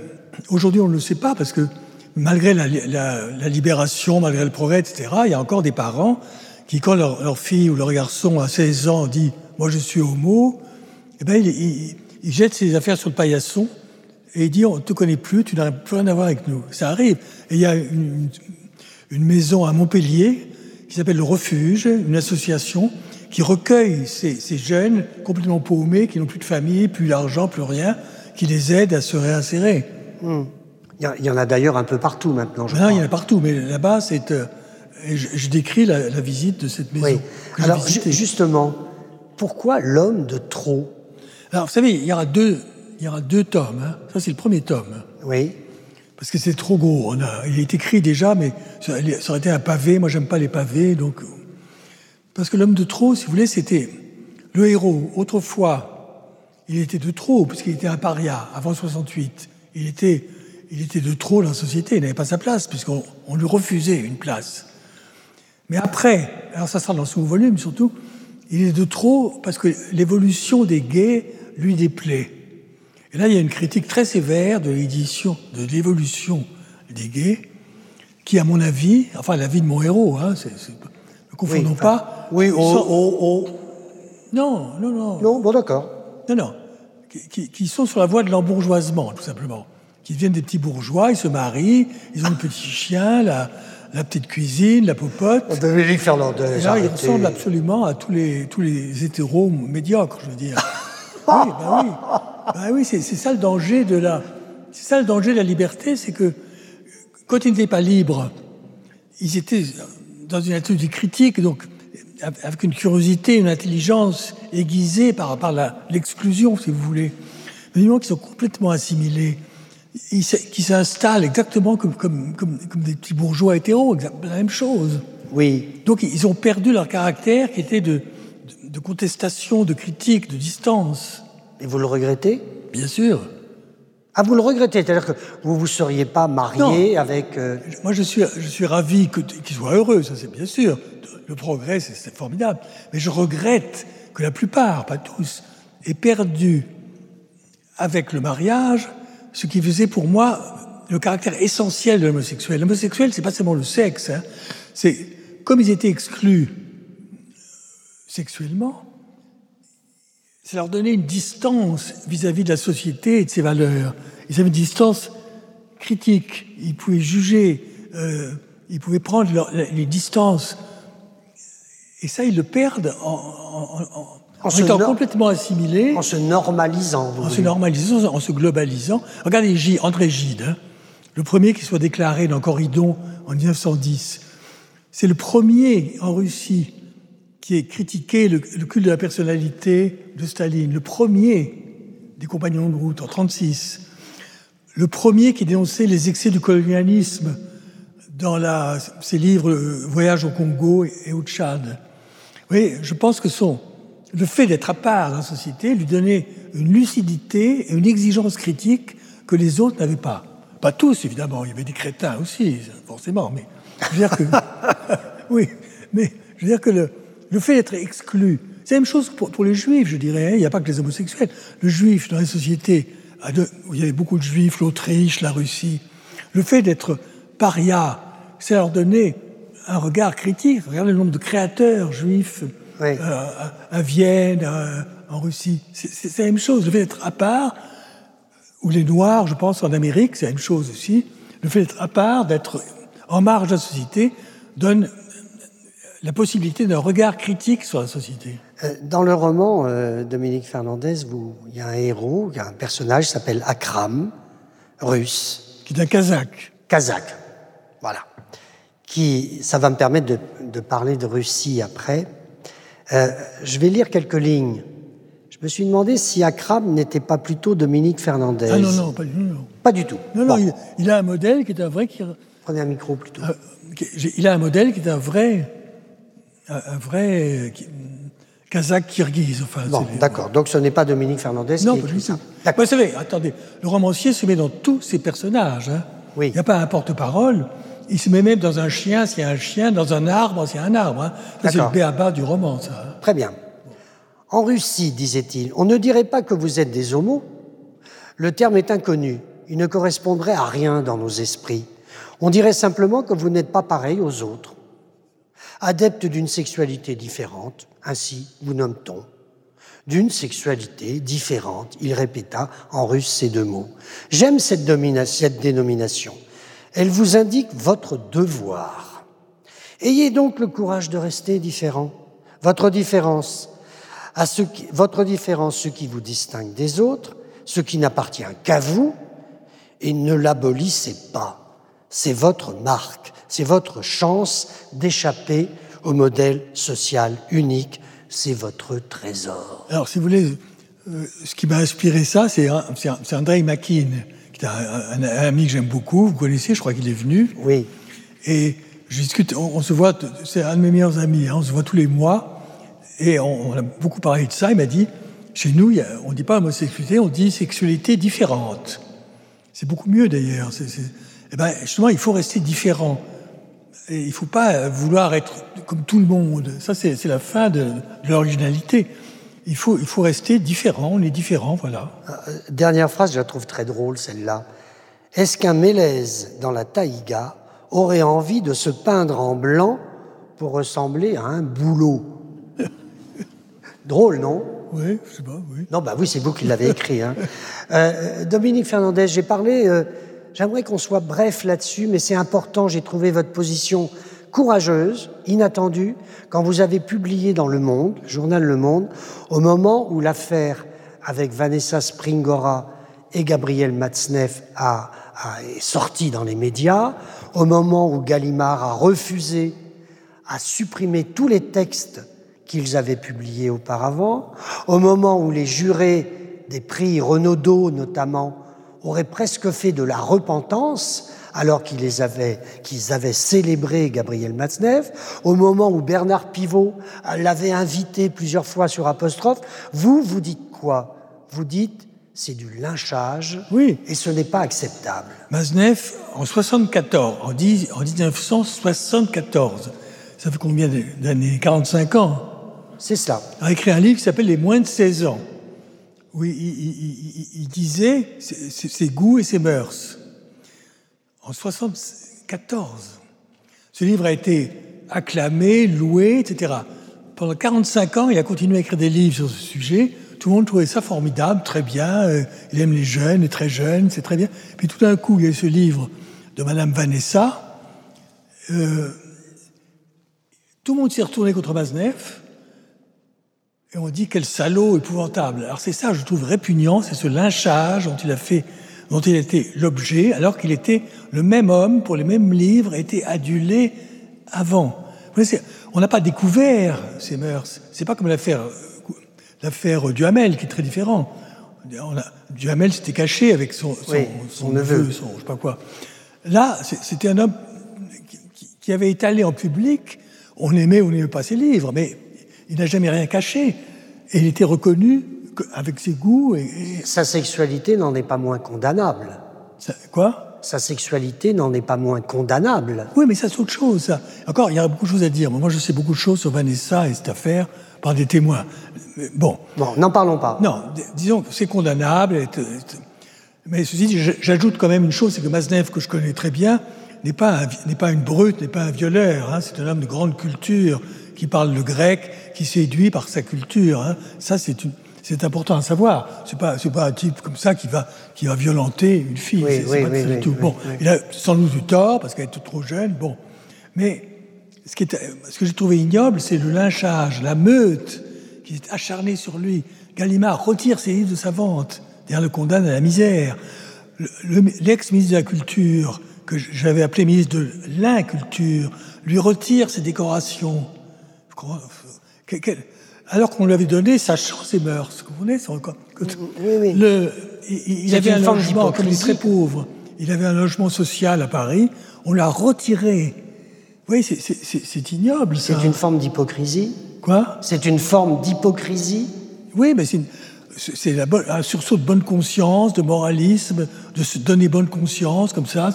aujourd'hui, on ne le sait pas parce que malgré la, la, libération, malgré le progrès, etc., il y a encore des parents qui, quand leur, leur fille ou leur garçon à 16 ans dit « moi je suis homo », eh ben, ils, il jette ses affaires sur le paillasson et il dit on ne te connaît plus, tu n'as plus rien à voir avec nous. Ça arrive. Et il y a une, maison à Montpellier qui s'appelle le Refuge, une association qui recueille ces, jeunes complètement paumés, qui n'ont plus de famille, plus d'argent, plus rien, qui les aide à se réinsérer. Hmm. Il y en a d'ailleurs un peu partout maintenant. Je non, il y en a partout, mais là-bas, c'est. Euh, je, décris la, visite de cette maison. Oui. Alors justement, pourquoi l'homme de trop alors, vous savez, il y aura deux, il y aura deux tomes. Hein. Ça, c'est le premier tome. Oui. Parce que c'est trop gros. On a, il est écrit déjà, mais ça, aurait été un pavé. Moi, j'aime pas les pavés, donc. Parce que l'homme de trop, si vous voulez, c'était le héros. Autrefois, il était de trop, puisqu'il était un paria avant 68. Il était, il était de trop dans la société. Il n'avait pas sa place, puisqu'on on lui refusait une place. Mais après, alors ça sera dans ce volume surtout, il est de trop parce que l'évolution des gays lui déplaît. Et là, il y a une critique très sévère de l'édition, de l'évolution des gays, qui, à mon avis, enfin l'avis de mon héros, hein, ne confondons pas. Oui, oh, Non, non, non. Non, bon, d'accord. Non, non. Qui, qui, sont sur la voie de l'embourgeoisement, tout simplement. Qui deviennent des petits bourgeois, ils se marient, ils ont le petit chien, la, la petite cuisine, la popote. Dominique Fernandez. Là, il ressemble absolument à tous les, tous les hétéros médiocres, je veux dire. oui, ben oui. Ben oui, c'est ça le danger de la, c'est ça le danger de la liberté, c'est que quand ils n'étaient pas libres, ils étaient dans une attitude critique, donc avec une curiosité, une intelligence aiguisée par rapport à l'exclusion, si vous voulez. Mais du moment qu'ils sont complètement assimilés, qui s'installent exactement comme, comme, comme, comme, des petits bourgeois hétéros, la même chose. Oui. Donc ils ont perdu leur caractère qui était de, de, contestation, de critique, de distance. Et vous le regrettez? Bien sûr. Ah, vous le regrettez C'est-à-dire que vous ne vous seriez pas marié avec... Euh, Moi, je suis, je suis ravi qu'il soit heureux, ça c'est bien sûr. Le progrès, c'est formidable. Mais je regrette que la plupart, pas tous, aient perdu avec le mariage ce qui faisait pour moi le caractère essentiel de l'homosexuel. L'homosexuel, c'est pas seulement le sexe, hein. c'est comme ils étaient exclus sexuellement, ça leur donnait une distance vis-à-vis de la société et de ses valeurs. Ils avaient une distance critique, ils pouvaient juger, euh, ils pouvaient prendre les distances. Et ça, ils le perdent en, en, étant complètement assimilés. En se normalisant. en se normalisant, en se globalisant. Regardez André Gide, hein, le premier qui soit déclaré dans Corridon en 1910. C'est le premier en Russie qui ait critiqué le, culte de la personnalité de Staline, le premier des compagnons de route en 1936, le premier qui dénonçait les excès du colonialisme dans la, ses livres Voyage au Congo et au Tchad. Oui, je pense que son, le fait d'être à part dans la société lui donnait une lucidité et une exigence critique que les autres n'avaient pas. Pas tous, évidemment, il y avait des crétins aussi, forcément, mais je veux dire que, oui, mais je veux dire que le, le fait d'être exclu, c'est la même chose pour, les juifs, je dirais. Hein. Il n'y a pas que les homosexuels. Le juif, dans les sociétés où il y avait beaucoup de juifs, l'Autriche, la Russie, le fait d'être paria, c'est leur donner un regard critique. Regardez le nombre de créateurs juifs euh, à, Vienne, en Russie. C'est la même chose. Le fait d'être à part, ou les Noirs, je pense, en Amérique, c'est la même chose aussi. Le fait d'être à part, d'être en marge de la société, donne la possibilité d'un regard critique sur la société. Euh, dans le roman, euh, Dominique Fernandez, vous, il y a un héros, il y a un personnage qui s'appelle Akram, russe. Qui est un kazakh. Kazakh, voilà. Qui, ça va me permettre de, parler de Russie après. Euh, je vais lire quelques lignes. Je me suis demandé si Akram n'était pas plutôt Dominique Fernandez. Ah non, non, pas du tout. Pas du tout. Non, non, il, a un modèle qui est un vrai... Qui... Prenez un micro plutôt. il a un modèle qui est un vrai un, vrai kazakh kirghiz. Enfin, bon, d'accord. Donc ce n'est pas Dominique Fernandez non, qui écrit ça. Vous savez, attendez, le romancier se met dans tous ses personnages. Hein. Oui. Il n'y a pas un porte-parole. Il se met même dans un chien s'il y a un chien, dans un arbre s'il y a un arbre. Hein. C'est le béaba du roman, ça. Hein. Très bien. En Russie, disait-il, on ne dirait pas que vous êtes des homos. Le terme est inconnu. Il ne correspondrait à rien dans nos esprits. On dirait simplement que vous n'êtes pas pareil aux autres adepte d'une sexualité différente, ainsi vous nomme-t-on. D'une sexualité différente, il répéta en russe ces deux mots. J'aime cette, cette dénomination. Elle vous indique votre devoir. Ayez donc le courage de rester différent. Votre différence, votre différence, ce qui vous distingue des autres, ce qui n'appartient qu'à vous, et ne l'abolissez pas. C'est votre marque, c'est votre chance d'échapper au modèle social unique. C'est votre trésor. Alors, si vous voulez, euh, ce qui m'a inspiré ça, c'est André Makin, qui est un, ami que j'aime beaucoup. Vous connaissez, je crois qu'il est venu. Oui. Et je discute, on, se voit, c'est un de mes meilleurs amis, hein, on se voit tous les mois. Et on, a beaucoup parlé de ça. Il m'a dit, chez nous, on ne dit pas homosexualité, on dit sexualité différente. C'est beaucoup mieux d'ailleurs. Eh ben, justement, il faut rester différent il ne faut pas vouloir être comme tout le monde. Ça, c'est la fin de, l'originalité. Il faut, il faut rester différent, on est différent, voilà. Euh, dernière phrase, je la trouve très drôle, celle-là. Est-ce qu'un Mélèze dans la taïga aurait envie de se peindre en blanc pour ressembler à un boulot? Drôle, non? Oui, je sais pas, oui. Non, bah oui, c'est vous qui l'avez écrit. Hein. Euh, Dominique Fernandez, j'ai parlé euh, J'aimerais qu'on soit bref là-dessus, mais c'est important, j'ai trouvé votre position courageuse, inattendue, quand vous avez publié dans Le Monde, journal Le Monde, au moment où l'affaire avec Vanessa Springora et Gabriel Matzneff a, est sortie dans les médias, au moment où Gallimard a refusé, a supprimé tous les textes qu'ils avaient publiés auparavant, au moment où les jurés des prix Renaudot notamment aurait presque fait de la repentance alors qu'ils avaient, qu'ils avaient célébré Gabriel Matzneff, au moment où Bernard Pivot l'avait invité plusieurs fois sur apostrophe, vous, vous dites quoi? Vous dites c'est du lynchage oui. et ce n'est pas acceptable. Matzneff, en 74, en, 1974, ça fait combien d'années? 45 ans? C'est ça. a écrit un livre qui s'appelle Les moins de 16 ans, où il, disait ses, goûts et ses mœurs. En 1974, ce livre a été acclamé, loué, etc. Pendant 45 ans, il a continué à écrire des livres sur ce sujet. Tout le monde trouvait ça formidable, très bien. Euh, il aime les jeunes, les très jeunes, c'est très bien. Puis tout d'un coup, il y a ce livre de Madame Vanessa. Euh, tout le monde s'est retourné contre Maznev. Et on dit quel salaud épouvantable. Alors c'est ça, je trouve répugnant, c'est ce lynchage dont il a fait, dont il a été l'objet, alors qu'il était le même homme pour les mêmes livres, était adulé avant. on n'a pas découvert ces mœurs. C'est pas comme l'affaire l'affaire Duhamel, qui est très différent. Duhamel s'était caché avec son, son, neveu, son, je sais pas quoi. Là, c'était un homme qui, avait étalé en public, on aimait ou n'aimait pas ses livres, mais il n'a jamais rien caché. Et il était reconnu avec ses goûts. Et, Sa sexualité n'en est pas moins condamnable. quoi? Sa sexualité n'en est pas moins condamnable. Oui, mais ça, c'est autre chose. Encore, il y a beaucoup de choses à dire. Moi, je sais beaucoup de choses sur Vanessa et cette affaire par des témoins. Bon. Bon, n'en parlons pas. Non, disons que c'est condamnable. Mais ceci dit, j'ajoute quand même une chose, c'est que Maznev, que je connais très bien, n'est pas, pas une brute, n'est pas un violeur. Hein. c'est un homme de grande culture qui parle le grec, qui séduit par sa culture. Hein. Ça, c'est une, c'est important à savoir. C'est pas, c'est pas un type comme ça qui va, qui va violenter une fille. Oui, c'est, pas oui, tout. bon, il a sans doute du tort parce qu'elle est trop jeune. Bon, mais ce, qui est, ce que j'ai trouvé ignoble, c'est le lynchage, la meute qui est acharnée sur lui. Gallimard retire ses livres de sa vente, d'ailleurs le condamne à la misère. L'ex-ministre de la Culture, que j'avais appelé ministre de l'inculture, lui retire ses décorations. Alors qu'on lui avait donné sa chance et mœurs. Vous comprenez oui, oui. Il, avait un logement, comme il est très pauvre, il avait un logement social à Paris, on l'a retiré oui, c'est ignoble, ça. C'est une forme d'hypocrisie Quoi? C'est une forme d'hypocrisie Oui, mais c'est un sursaut de bonne conscience, de moralisme, de se donner bonne conscience, comme ça.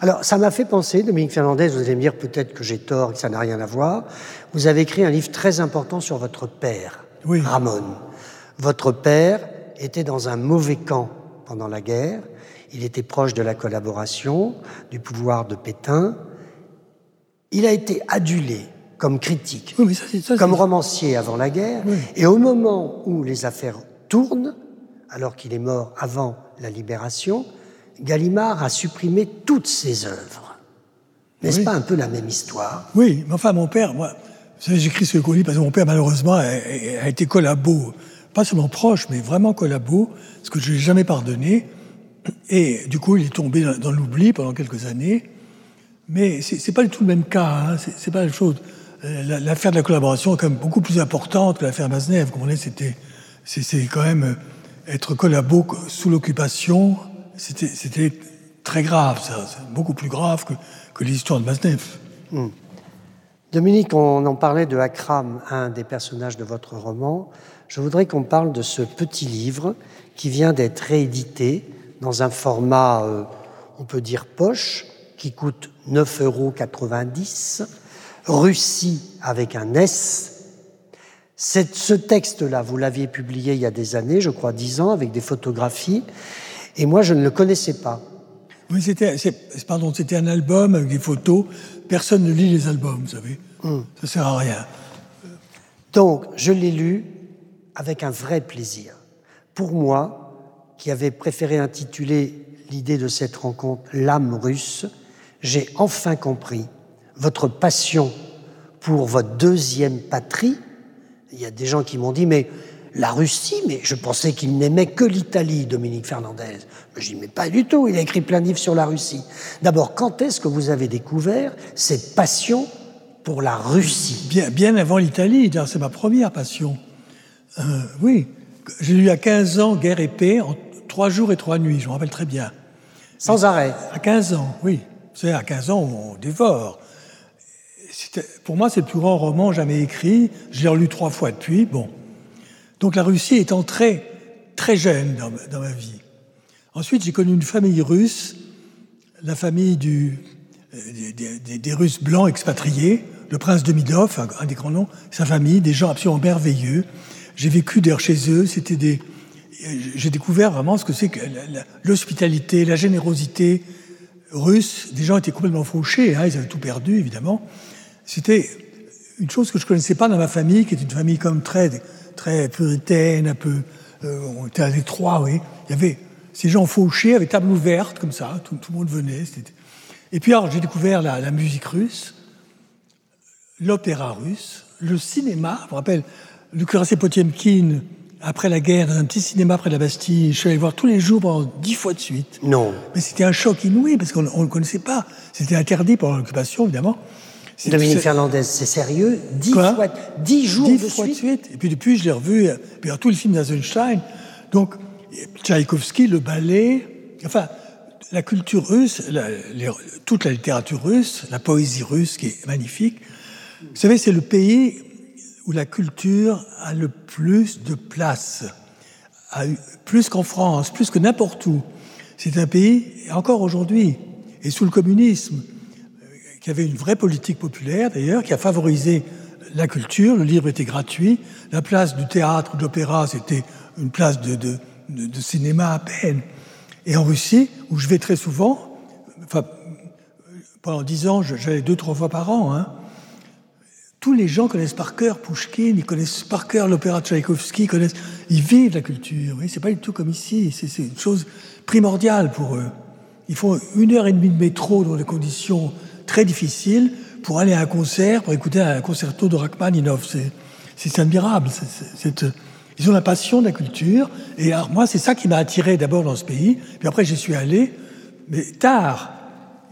Alors, ça m'a fait penser, Dominique Fernandez, vous allez me dire peut-être que j'ai tort, que ça n'a rien à voir. Vous avez écrit un livre très important sur votre père, oui. Ramon. Votre père était dans un mauvais camp pendant la guerre. Il était proche de la collaboration, du pouvoir de Pétain il a été adulé comme critique, comme romancier avant la guerre, et au moment où les affaires tournent, alors qu'il est mort avant la libération, Gallimard a supprimé toutes ses œuvres. N'est-ce pas un peu la même histoire? Oui, mais enfin, mon père, moi, j'écris ce colis parce que mon père, malheureusement, a, été collabo, pas seulement proche, mais vraiment collabo, ce que je n'ai jamais pardonné. Et du coup, il est tombé dans l'oubli pendant quelques années. Mais ce n'est pas du tout le même cas, hein. c'est pas la chose. Euh, l'affaire de la collaboration est quand même beaucoup plus importante que l'affaire Maznev. Vous comprenez, c'était, c'est quand même euh, être collabo sous l'occupation, c'était très grave, ça, beaucoup plus grave que, que l'histoire de Maznev. Hmm. Dominique, on en parlait de Akram, un des personnages de votre roman. Je voudrais qu'on parle de ce petit livre qui vient d'être réédité dans un format, euh, on peut dire, poche, qui coûte 9,90 euros. Russie avec un S. ce texte-là, vous l'aviez publié il y a des années, je crois dix ans, avec des photographies, et moi je ne le connaissais pas. Oui, c'était, pardon, c'était un album avec des photos. Personne ne lit les albums, vous savez. Hmm. Ça sert à rien. Donc, je l'ai lu avec un vrai plaisir. Pour moi, qui avait préféré intituler l'idée de cette rencontre L'âme russe, j'ai enfin compris votre passion pour votre deuxième patrie. Il y a des gens qui m'ont dit, mais la Russie, mais je pensais qu'il n'aimait que l'Italie, Dominique Fernandez. Mais je dis, mais pas du tout, il a écrit plein de livres sur la Russie. D'abord, quand est-ce que vous avez découvert cette passion pour la Russie? Bien, bien avant l'Italie, c'est ma première passion. Euh, oui, j'ai lu à 15 ans Guerre et paix, en trois jours et trois nuits, je me rappelle très bien. Sans arrêt À 15 ans, oui. C'est à 15 ans, on dévore. Pour moi, c'est le plus grand roman jamais écrit. Je l'ai relu trois fois depuis. Bon. Donc la Russie est entrée très jeune dans, ma vie. Ensuite, j'ai connu une famille russe, la famille des, Russes blancs expatriés, le prince Demidov, un, un des grands noms, sa famille, des gens absolument merveilleux. J'ai vécu d'ailleurs chez eux, c'était des, j'ai découvert vraiment ce que c'est que l'hospitalité, la générosité russe. Des gens étaient complètement fauchés, hein, ils avaient tout perdu évidemment. C'était une chose que je connaissais pas dans ma famille, qui est une famille comme très très puritaine, un peu. Euh, on était à l'étroit, oui. Il y avait ces gens fauchés avec table ouverte comme ça, tout, tout le monde venait. Et puis alors j'ai découvert la, la, musique russe, l'opéra russe, le cinéma. Je me rappelle, Lucrezia Potiemkin après la guerre, dans un petit cinéma près de la Bastille. Je suis allé voir tous les jours pendant dix fois de suite. Non. Mais c'était un choc inouï, parce qu'on ne le connaissait pas. C'était interdit pendant l'occupation, évidemment. Dominique Fernandez, c'est sérieux? Dix fois, dix jours dix de fois suite. de suite? Et puis depuis, je l'ai revu, puis dans tous les films d'Eisenstein. Donc, Tchaïkovski, le ballet, enfin, la culture russe, la, les, toute la littérature russe, la poésie russe qui est magnifique. Vous savez, c'est le pays où la culture a le plus de place, a eu, plus qu'en France, plus que n'importe où. C'est un pays, encore aujourd'hui, et sous le communisme, qui avait une vraie politique populaire d'ailleurs, qui a favorisé la culture, le livre était gratuit, la place du théâtre, de l'opéra, c'était une place de, cinéma à peine. Et en Russie, où je vais très souvent, enfin, pendant dix ans, j'allais deux, trois fois par an, hein, tous les gens connaissent par cœur Pouchkine, ils connaissent par cœur l'opéra Tchaïkovski, ils, ils vivent la culture. Oui, c'est pas du tout comme ici, c'est une chose primordiale pour eux. Ils font une heure et demie de métro dans des conditions très difficiles pour aller à un concert, pour écouter un concerto de Rachmaninov. C'est admirable. Ils ont la passion de la culture. Et moi, c'est ça qui m'a attiré d'abord dans ce pays. Puis après, j'y suis allé, mais tard.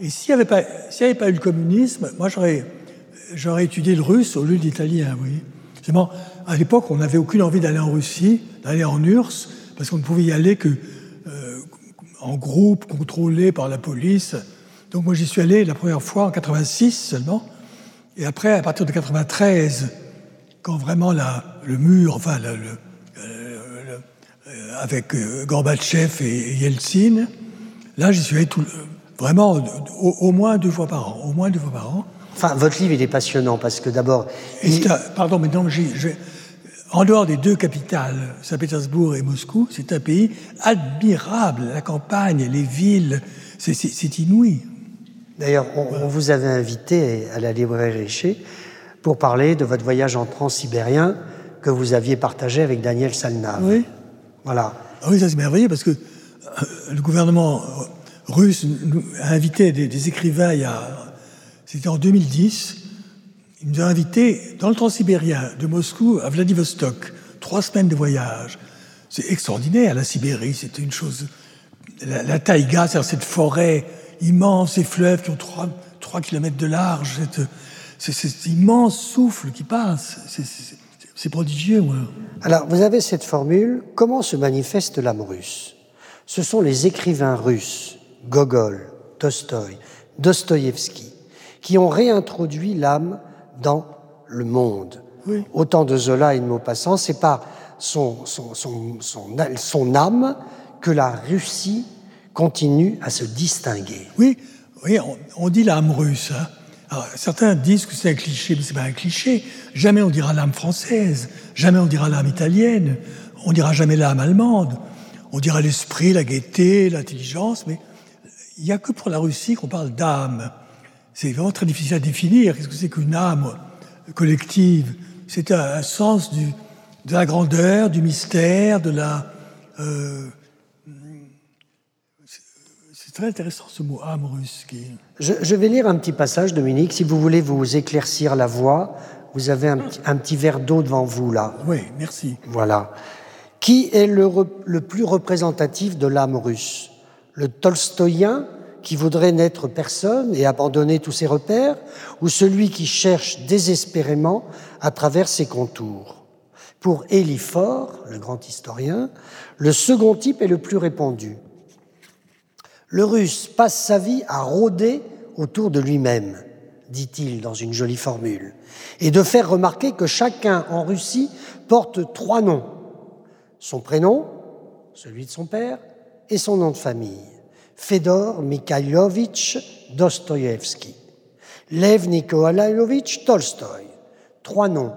Et s'il n'y avait, pas eu le communisme, moi, j'aurais étudié le russe au lieu de l'italien, oui. Seulement, à l'époque, on n'avait aucune envie d'aller en Russie, d'aller en URSS, parce qu'on ne pouvait y aller que euh, en groupe, contrôlé par la police. Donc moi, j'y suis allé la première fois en 86 seulement, et après, à partir de 93, quand vraiment la, le mur, enfin, le, le, euh, le, avec euh, Gorbatchev et Yeltsin, là, j'y suis allé tout, vraiment au, au moins deux fois par an, au moins deux fois par an. Enfin, votre livre, il est passionnant parce que d'abord. Il... Pardon, mais non, j'ai. En dehors des deux capitales, Saint-Pétersbourg et Moscou, c'est un pays admirable. La campagne, les villes, c'est inouï. D'ailleurs, on, on, vous avait invité à la librairie Richer pour parler de votre voyage en transsibérien que vous aviez partagé avec Daniel Salnav. Oui. Voilà. Ah oui, ça c'est merveilleux parce que euh, le gouvernement russe a invité des, des écrivains il y a c'était en 2010. Il nous a invités dans le transsibérien, de Moscou à Vladivostok, trois semaines de voyage. C'est extraordinaire, la Sibérie, c'était une chose. La, la taïga, c'est cette forêt immense, ces fleuves qui ont 3, 3 km de large, cet immense souffle qui passe. C'est prodigieux. Ouais. Alors, vous avez cette formule comment se manifeste l'âme russe? Ce sont les écrivains russes, Gogol, Tolstoï, Dostoïevski, qui ont réintroduit l'âme dans le monde. Oui. Autant de Zola et de Maupassant, c'est par son, son, son, son, son âme que la Russie continue à se distinguer. Oui, oui on, dit l'âme russe. Hein. Certains disent que c'est un cliché, mais c'est pas un cliché. Jamais on dira l'âme française, jamais on dira l'âme italienne, on dira jamais l'âme allemande. On dira l'esprit, la gaieté, l'intelligence, mais il n'y a que pour la Russie qu'on parle d'âme c'est vraiment très difficile à définir. Qu'est-ce que c'est qu'une âme collective? C'est un, sens de la grandeur, du mystère, de la. Euh, très intéressant ce mot âme russe. Qui... Je, je, vais lire un petit passage, Dominique. Si vous voulez vous éclaircir la voix, vous avez un, petit, un petit verre d'eau devant vous là. Oui, merci. Voilà. Qui est le, le plus représentatif de l'âme russe? Le Tolstoïen qui voudrait n'être personne et abandonner tous ses repères, ou celui qui cherche désespérément à travers ses contours? Pour Élie Faure, le grand historien, le second type est le plus répandu. Le russe passe sa vie à rôder autour de lui-même, dit-il dans une jolie formule, et de faire remarquer que chacun en Russie porte trois noms. Son prénom, celui de son père, et son nom de famille. Fedor Mikhailovitch Dostoïevski. Lev Nikolaevich Tolstoï. Trois noms,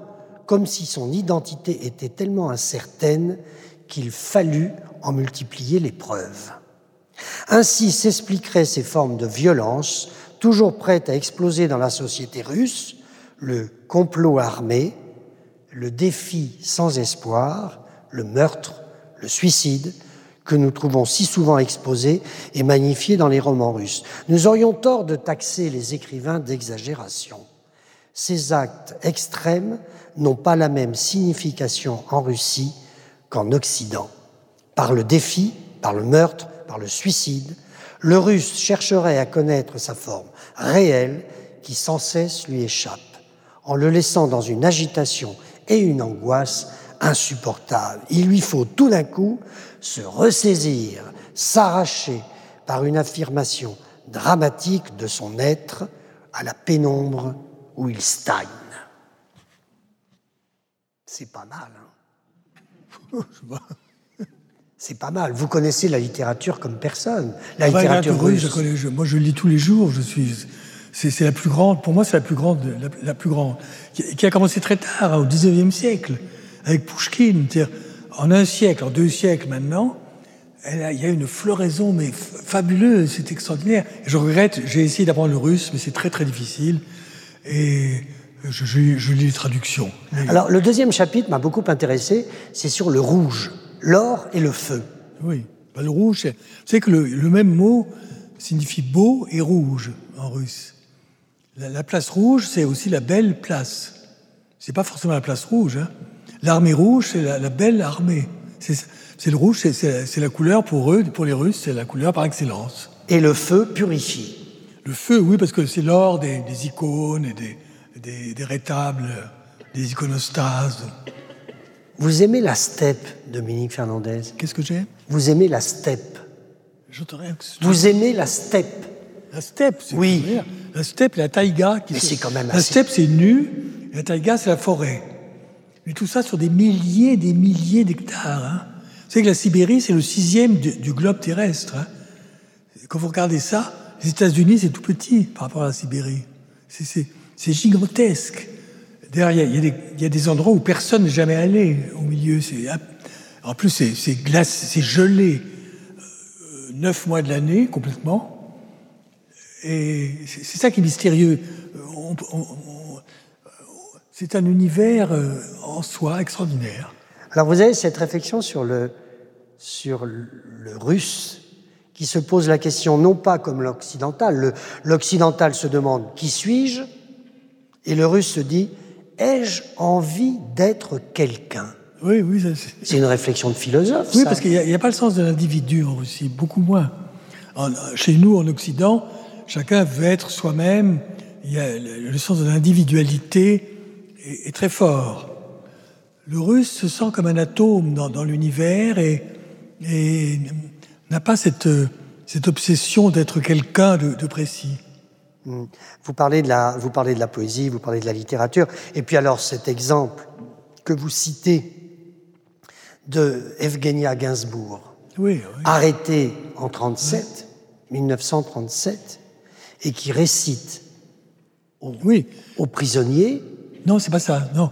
comme si son identité était tellement incertaine qu'il fallut en multiplier les preuves. Ainsi s'expliqueraient ces formes de violence, toujours prêtes à exploser dans la société russe, le complot armé, le défi sans espoir, le meurtre, le suicide, que nous trouvons si souvent exposés et magnifiés dans les romans russes. Nous aurions tort de taxer les écrivains d'exagération. Ces actes extrêmes n'ont pas la même signification en Russie qu'en Occident. Par le défi, par le meurtre, par le suicide, le russe chercherait à connaître sa forme réelle qui sans cesse lui échappe, en le laissant dans une agitation et une angoisse insupportables. Il lui faut tout d'un coup se ressaisir, s'arracher par une affirmation dramatique de son être à la pénombre où il stagne. C'est pas mal. Hein C'est pas mal. Vous connaissez la littérature comme personne. La littérature russe. Je connais, moi, je lis tous les jours. Je suis. C'est la plus grande. Pour moi, c'est la plus grande, la, plus grande, qui, a commencé très tard, hein, au XIXe siècle, avec Pouchkine. En un siècle, en deux siècles maintenant, il y a une floraison mais fabuleuse, c'est extraordinaire. je regrette, j'ai essayé d'apprendre le russe, mais c'est très très difficile. Et je, je, lis les traductions. Alors, le deuxième chapitre m'a beaucoup intéressé, c'est sur le rouge, l'or et le feu. Oui, bah, le rouge, c'est que le, même mot signifie beau et rouge en russe. La, place rouge, c'est aussi la belle place. C'est pas forcément la place rouge. Hein. L'armée rouge, c'est la, belle armée. C'est le rouge, c'est la couleur pour eux, pour les Russes, c'est la couleur par excellence. Et le feu purifie. Le feu, oui, parce que c'est l'or des, icônes et des, des, des, rétables, des iconostases. Vous aimez la steppe, Dominique Fernandez? Qu'est-ce que j'ai? Vous aimez la steppe? rien. Vous aimez la steppe? La steppe, c'est Oui. La steppe, la taïga. Qui Mais c'est quand même La steppe, c'est nu, la taïga, c'est la forêt. Mais tout ça sur des milliers et des milliers d'hectares. Hein. Vous savez que la Sibérie, c'est le sixième du, globe terrestre. Hein. Quand vous regardez ça, les États-Unis, c'est tout petit par rapport à la Sibérie. C'est gigantesque. D'ailleurs, il y, a des endroits où personne n'est jamais allé au milieu. En plus, c'est glace, c'est gelé euh, neuf mois de l'année complètement. Et c'est ça qui est mystérieux. on, c'est un univers euh, en soi extraordinaire. Alors vous avez cette réflexion sur le, sur le russe qui se pose la question non pas comme l'occidental. L'occidental se demande qui suis-je et le russe se dit ai-je envie d'être quelqu'un? Oui, oui. C'est une réflexion de philosophe. Oui, parce qu'il n'y a, pas le sens de l'individu en Russie, beaucoup moins. chez nous, en Occident, chacun veut être soi-même. Il y a le sens de l'individualité est, très fort. Le russe se sent comme un atome dans, l'univers et, n'a pas cette, cette obsession d'être quelqu'un de, précis. Hmm. Vous parlez, de la, vous parlez de la poésie, vous parlez de la littérature, et puis alors cet exemple que vous citez de Evgenia Gainsbourg, oui, arrêté en 37, 1937, et qui récite aux prisonniers non, c'est pas ça. Non,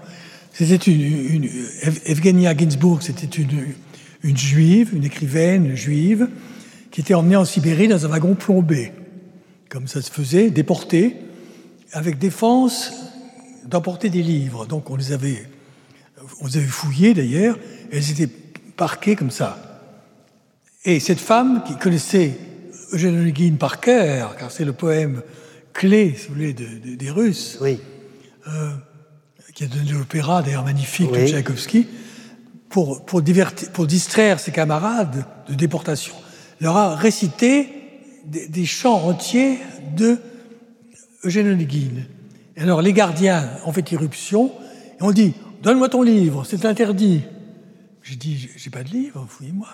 c'était une, Evgenia Ginsburg, c'était une, une juive, une écrivaine juive, qui était emmenée en Sibérie dans un wagon plombé, comme ça se faisait, déportée, avec défense d'emporter des livres. Donc on les avait, on les avait fouillés d'ailleurs, elles étaient parquées comme ça. Et cette femme qui connaissait Eugène Onegin par cœur, car c'est le poème clé, si vous voulez, des Russes, oui. Euh, qui a donné l'opéra d'ailleurs magnifique de Tchaïkovski, pour, pour, divertir, pour distraire ses camarades de déportation, leur a récité des, chants entiers de Eugène. Et alors les gardiens ont fait irruption et ont dit Donne-moi ton livre, c'est interdit. J'ai dit J'ai pas de livre, fouillez-moi.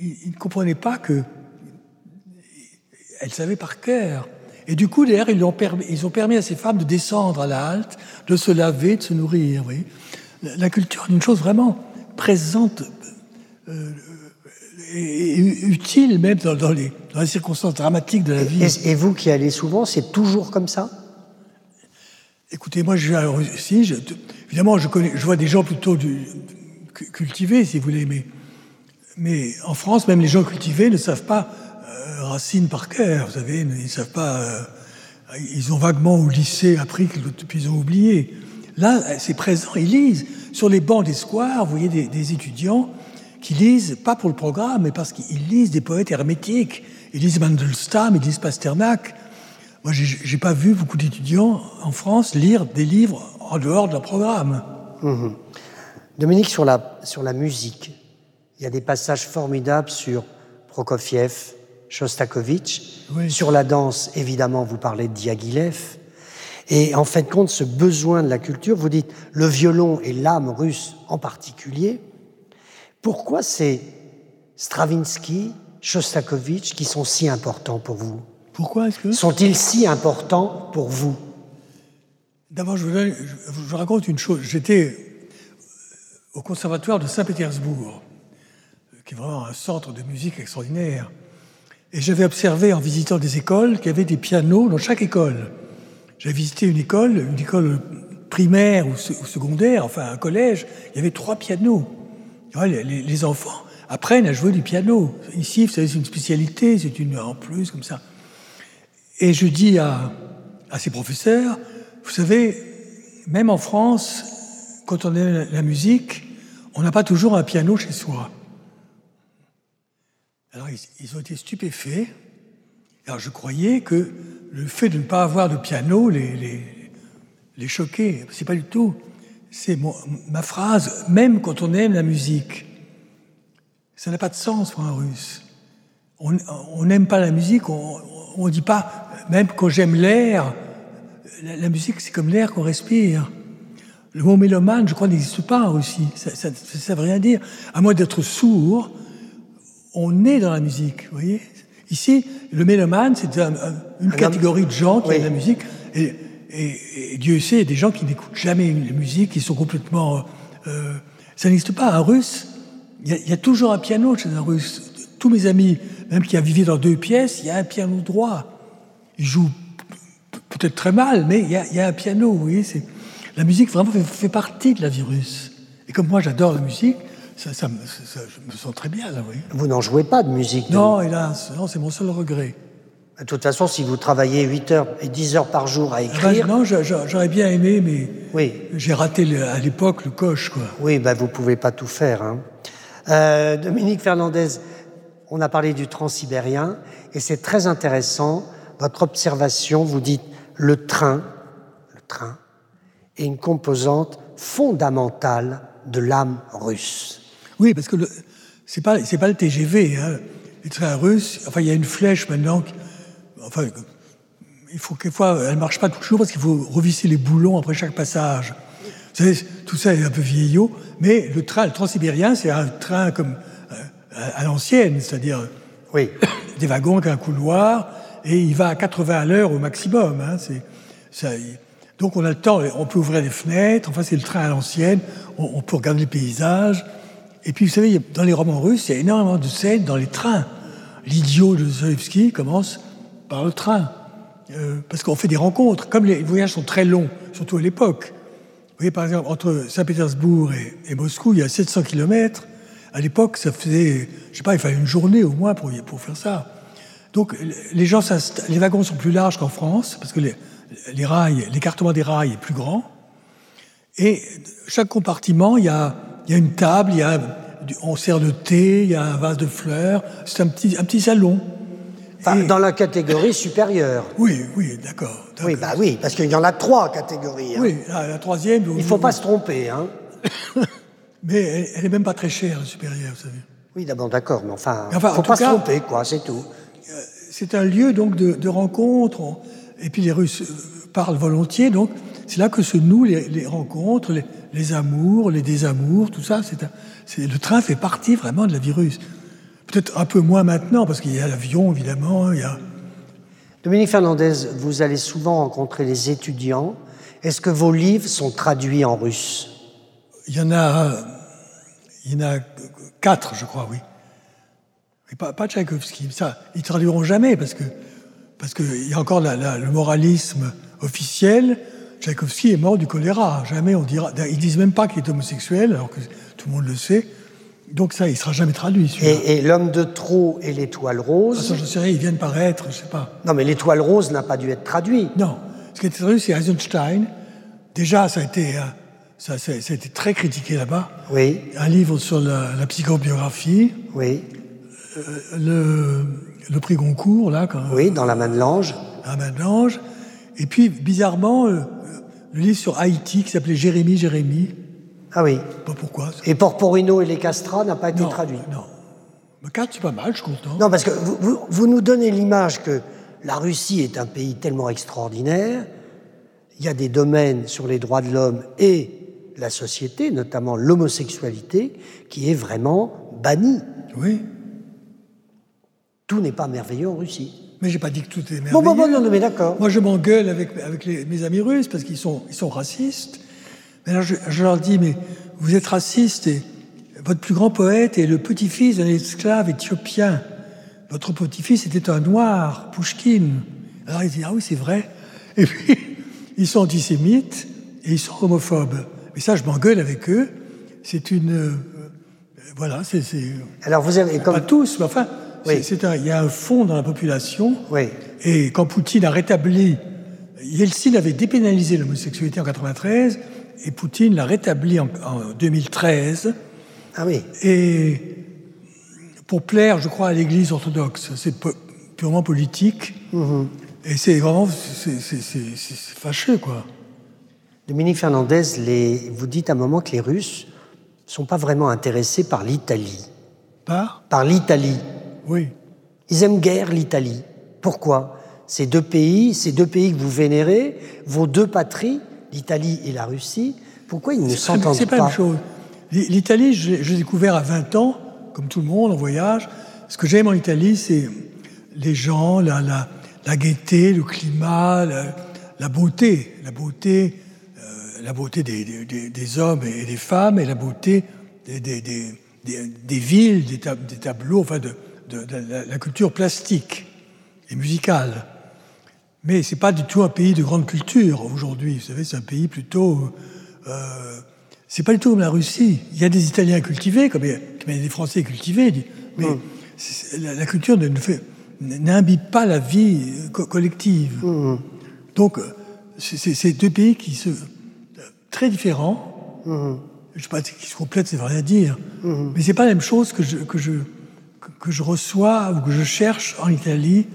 Ils ne comprenaient pas que. Elle savait par cœur et du coup, d'ailleurs, ils, ont permis, à ces femmes de descendre à la halte, de se laver, de se nourrir. La, culture est une chose vraiment présente euh, et, utile même dans, les, dans, les, circonstances dramatiques de la vie. Et, vous qui allez souvent, c'est toujours comme ça? Écoutez, moi, je viens Russie. évidemment, je, connais, je vois des gens plutôt du, cultivés, si vous voulez, mais, mais en France, même les gens cultivés ne savent pas euh, Racine par cœur, vous savez, ils savent pas. Euh, ils ont vaguement au lycée appris, puis ils ont oublié. Là, c'est présent, ils lisent. Sur les bancs des squares, vous voyez des, des étudiants qui lisent, pas pour le programme, mais parce qu'ils lisent des poètes hermétiques. Ils lisent Mandelstam, ils lisent Pasternak. Moi, j'ai pas vu beaucoup d'étudiants en France lire des livres en dehors de leur programme. Mhm. Dominique, sur la, sur la musique, il y a des passages formidables sur Prokofiev, Shostakovich. Sur la danse, évidemment, vous parlez de Diaghilev. Et en fait, compte, ce besoin de la culture, vous dites le violon et l'âme russe en particulier. Pourquoi c'est Stravinsky, Shostakovich qui sont si importants pour vous? Pourquoi est-ce que Sont-ils si importants pour vous? D'abord, je, je, vous raconte une chose. J'étais au conservatoire de Saint-Pétersbourg, qui est vraiment un centre de musique extraordinaire. Et j'avais observé en visitant des écoles qu'il y avait des pianos dans chaque école. J'avais visité une école, une école primaire ou, secondaire, enfin un collège, il y avait trois pianos. Les, enfants apprennent à jouer du piano. Ici, c'est une spécialité, c'est une en plus, comme ça. Et je dis à, à ces professeurs, vous savez, même en France, quand on aime la musique, on n'a pas toujours un piano chez soi. Alors ils, ont été stupéfaits. Alors je croyais que le fait de ne pas avoir de piano les, les, les choquait. C'est pas du tout. C'est ma phrase, même quand on aime la musique, ça n'a pas de sens pour un russe. On n'aime pas la musique, on ne dit pas même quand j'aime l'air, la, musique, c'est comme l'air qu'on respire. Le mot mélomane, je crois, n'existe pas en Russie. Ça ne veut rien dire. À moins d'être sourd, on est dans la musique, vous voyez? Ici, le mélomane, c'est une catégorie de gens qui aiment la musique. Et, Dieu sait, il y a des gens qui n'écoutent jamais la musique, qui sont complètement... Euh, ça n'existe pas. Un russe, il y, a, toujours un piano chez un russe. Tous mes amis, même qui a vécu dans deux pièces, il y a un piano droit il joue peut-être très mal, mais il y, a, un piano, vous voyez. La musique vraiment fait, partie de la virus. Et comme moi j'adore la musique, ça, je me sens très bien là, vous Vous n'en jouez pas de musique Non, hélas, non, c'est mon seul regret. De toute façon, si vous travaillez 8 heures et 10 heures par jour à ah ben, écrire... non, j'aurais bien aimé, mais oui. j'ai raté à l'époque le coche. Quoi. Oui, ben, vous ne pouvez pas tout faire. Hein. Euh, Dominique Fernandez, on a parlé du transsibérien, et c'est très intéressant votre observation, vous dites le train, le train, est une composante fondamentale de l'âme russe. Oui, parce que c'est pas c'est pas le TGV, hein. les trains russes. Enfin, il y a une flèche maintenant. Enfin, il faut quelquefois, elle marche pas toujours parce qu'il faut revisser les boulons après chaque passage. Vous savez, tout ça est un peu vieillot, mais le train, le transsibérien, c'est un train comme euh, à l'ancienne, c'est-à-dire oui. des wagons avec un couloir et il va à 80 à l'heure au maximum. Hein, ça, donc on a le temps, on peut ouvrir les fenêtres, enfin c'est le train à l'ancienne, on, peut regarder les paysages. Et puis vous savez, dans les romans russes, il y a énormément de scènes dans les trains. L'idiot de Zoevsky commence par le train. Euh, parce qu'on fait des rencontres. Comme les voyages sont très longs, surtout à l'époque. Vous voyez, par exemple, entre Saint-Pétersbourg et, Moscou, il y a 700 km. À l'époque, ça faisait, je sais pas, il fallait une journée au moins pour, pour faire ça. Donc les, gens, les wagons sont plus larges qu'en France, parce que les, rails, l'écartement des rails est plus grand. Et chaque compartiment, il y a, une table, il y a, on sert de thé, il y a un vase de fleurs. C'est un petit, un petit salon. Dans la catégorie supérieure. Oui, oui, d'accord. Oui, bah oui, parce qu'il y en a trois catégories. Hein. Oui, la, troisième. Il ne faut pas se tromper, hein. mais elle, n'est même pas très chère, la supérieure, vous savez. Oui, d'abord, d'accord, mais enfin, il ne faut pas se tromper, quoi, c'est tout c'est un lieu donc de, rencontre. Et puis les Russes euh, parlent volontiers, donc c'est là que se nouent les, rencontres, les, amours, les désamours, tout ça. C'est le train fait partie vraiment de la virus. Peut-être un peu moins maintenant, parce qu'il y a l'avion, évidemment. Il y a... Dominique Fernandez, vous allez souvent rencontrer les étudiants. Est-ce que vos livres sont traduits en russe? Il y en a, il y en a quatre, je crois, oui pas, pas Tchaïkovski. Ça, ils ne traduiront jamais parce que parce qu'il y a encore le moralisme officiel. Tchaïkovski est mort du choléra. Jamais on dira. Ils disent même pas qu'il est homosexuel, alors que tout le monde le sait. Donc ça, il sera jamais traduit. Et, et l'homme de trop et l'étoile rose. Ah, ça, je sais rien, ils viennent paraître, je sais pas. Non, mais l'étoile rose n'a pas dû être traduit. Non. Ce qui a été traduit, c'est Eisenstein. Déjà, ça a été, euh, ça, ça, ça a été très critiqué là-bas. Oui. Un livre sur la, la psychobiographie. Oui. Euh, le, le prix Goncourt, là. Quand, Oui, dans la main de l'ange. La main de l'ange. Et puis, bizarrement, euh, le livre sur Haïti qui s'appelait Jérémie, Jérémie. Ah oui. Pas pourquoi. ça? Et Porporino et les castrats n'a pas été non, traduit. Non. Mais quatre, c'est pas mal, je suis content. Non, parce que vous, vous, vous nous donnez l'image que la Russie est un pays tellement extraordinaire. Il y a des domaines sur les droits de l'homme et la société, notamment l'homosexualité, qui est vraiment bannie. Oui. Tout n'est pas merveilleux en Russie. Mais j'ai pas dit que tout est merveilleux. Bon, bon, bon, non, non, mais d'accord. Moi, je m'engueule avec, avec les- mes amis russes parce qu'ils sont, ils sont racistes. Mais alors, je, je leur dis, mais vous êtes raciste et votre plus grand poète est le petit-fils d'un esclave éthiopien. Votre petit-fils était un noir, Pushkin. Alors ils disent, ah oui, c'est vrai. Et puis, ils sont antisémites et ils sont homophobes. Mais ça, je m'engueule avec eux. C'est une... euh, voilà, c'est... Alors vous avez Pas tous, mais enfin, Oui. c'est- il y a un fond dans la population. oui, Et quand Poutine a rétabli, Yeltsin avait dépénalisé l'homosexualité en 93, et Poutine l'a rétabli en, en 2013, ah oui, et pour plaire, je crois, à l'Église orthodoxe. C'est purement politique, et c'est vraiment, c'est fâcheux, quoi. Dominique Fernandez, les, vous dites à un moment que les Russes sont pas vraiment intéressés par l'Italie, Par? Par l'Italie. Oui. Ils aiment guère l'Italie. Pourquoi? Ces deux pays, ces deux pays que vous vénérez, vos deux patries, l'Italie et la Russie, pourquoi ils ne s'entendent C'est pas la même chose. L'Italie, je l'ai je l'ai découvert à 20 ans, comme tout le monde, en voyage. Ce que j'aime en Italie, c'est les gens, la, la, la gaieté, le climat, la, la beauté. La beauté, euh, la beauté des, des- des- des hommes et des femmes, et la beauté des, des- des- des- des villes, des, tab- des tableaux, enfin de, de- la culture plastique et musicale. Mais c'est pas du tout un pays de grande culture aujourd'hui. Vous savez, c'est un pays plutôt. Euh, c'est pas du tout comme la Russie. Il y a des Italiens cultivés, comme il y a, comme il y a des Français cultivés, mais c'est- la, la culture ne, ne n'imbibe pas la vie euh, co- collective. Donc, euh, c'est- deux pays qui se très différents. Je sais pas qui se complètent, ça veut rien dire. Mais c'est pas la même chose que je que je que, je reçois ou que je cherche en Italie.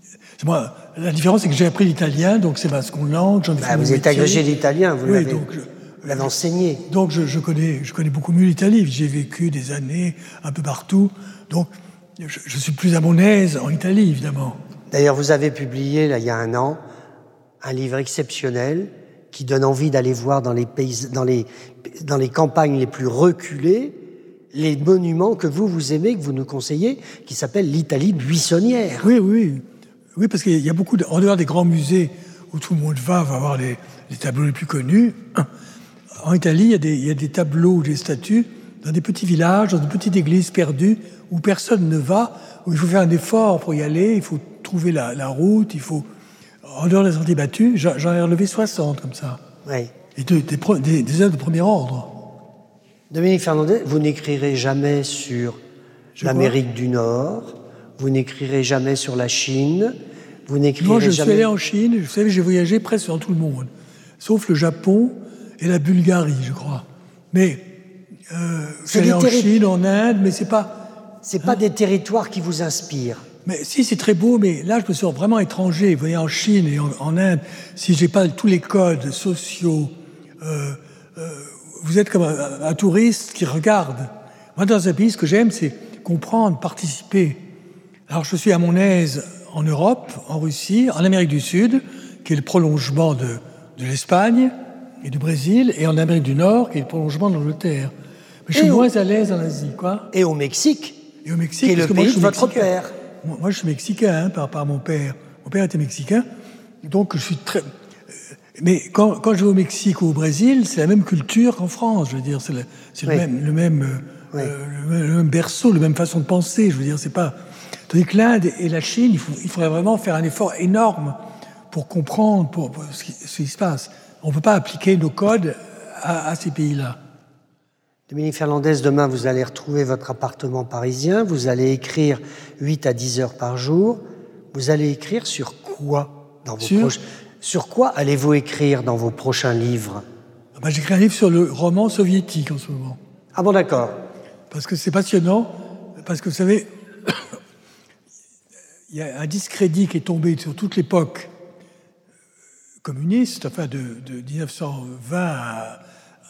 C'est Moi, la différence, c'est que j'ai appris l'italien, donc c'est ma seconde langue. j'en ai Bah, vous êtes agrégé d'italien, vous Oui, l'avez enseigné. donc je, je connais, je connais beaucoup mieux l'Italie. J'ai vécu des années un peu partout. Donc je, je suis plus à mon aise en Italie, évidemment. D'ailleurs, vous avez publié, là, il y a un an, un livre exceptionnel qui donne envie d'aller voir dans les, pays, dans, les, dans les campagnes les plus reculées les monuments que vous, vous aimez, que vous nous conseillez, qui s'appelle l'Italie buissonnière. Oui, oui. Oui, parce qu'il y a beaucoup, de, en dehors des grands musées où tout le monde va, va voir les, les tableaux les plus connus. En Italie, il y, a des, il y a des tableaux ou des statues dans des petits villages, dans des petites églises perdues où personne ne va, où il faut faire un effort pour y aller, il faut trouver la, la route, il faut. En dehors des sentiers battus, j'en ai relevé 60 comme ça. Oui. Et de- des, des, des œuvres de premier ordre. Dominique Fernandez, vous n'écrirez jamais sur l'Amérique du Nord, vous n'écrirez jamais sur la Chine, vous Moi, n'écrirez je suis allé en Chine, vous savez, j'ai voyagé presque dans tout le monde, sauf le Japon et la Bulgarie, je crois. Mais euh, C'est allé en terri- Chine, en Inde, mais c'est pas. C'est pas des territoires qui vous inspirent. Mais si c'est très beau, mais là, je me sens vraiment étranger. Vous voyez, en Chine et en, en Inde, si j'ai pas tous les codes sociaux, euh, euh, vous êtes comme un, un touriste qui regarde. Moi, dans un pays, ce que j'aime, c'est comprendre, participer. Alors, je suis à mon aise en Europe, en Russie, en Amérique du Sud, qui est le prolongement de, de l'Espagne et du Brésil, et en Amérique du Nord, qui est le prolongement de l'Angleterre. Mais je suis Et au- moins à l'aise en Asie, quoi. Et au Mexique, Et au Mexique, qui est parce le que moi, pays je suis de votre mexicain. père. Moi, je suis mexicain hein, par, par mon père. Mon père était mexicain. Donc, je suis très. euh, Mais quand, quand je vais au Mexique ou au Brésil, c'est la même culture qu'en France. Je veux dire, c'est le, même, le, même, euh, Oui. euh, le même- le même berceau, la même façon de penser. Je veux dire, c'est pas. Tandis que l'Inde et la Chine, il, faut- il faudrait vraiment faire un effort énorme pour comprendre pour, pour ce, qui, ce qui se passe. on ne peut pas appliquer nos codes à, à ces pays-là. Dominique Fernandez, demain, vous allez retrouver votre appartement parisien, vous allez écrire 8 à 10 heures par jour. Vous allez écrire sur quoi dans vos Sur proches- Sur quoi allez-vous écrire dans vos prochains livres? Ah ben, J'écris un livre sur le roman soviétique en ce moment. Ah bon, d'accord. Parce que c'est passionnant, parce que vous savez, il y a un discrédit qui est tombé sur toute l'époque communiste, enfin de, de 1920 à,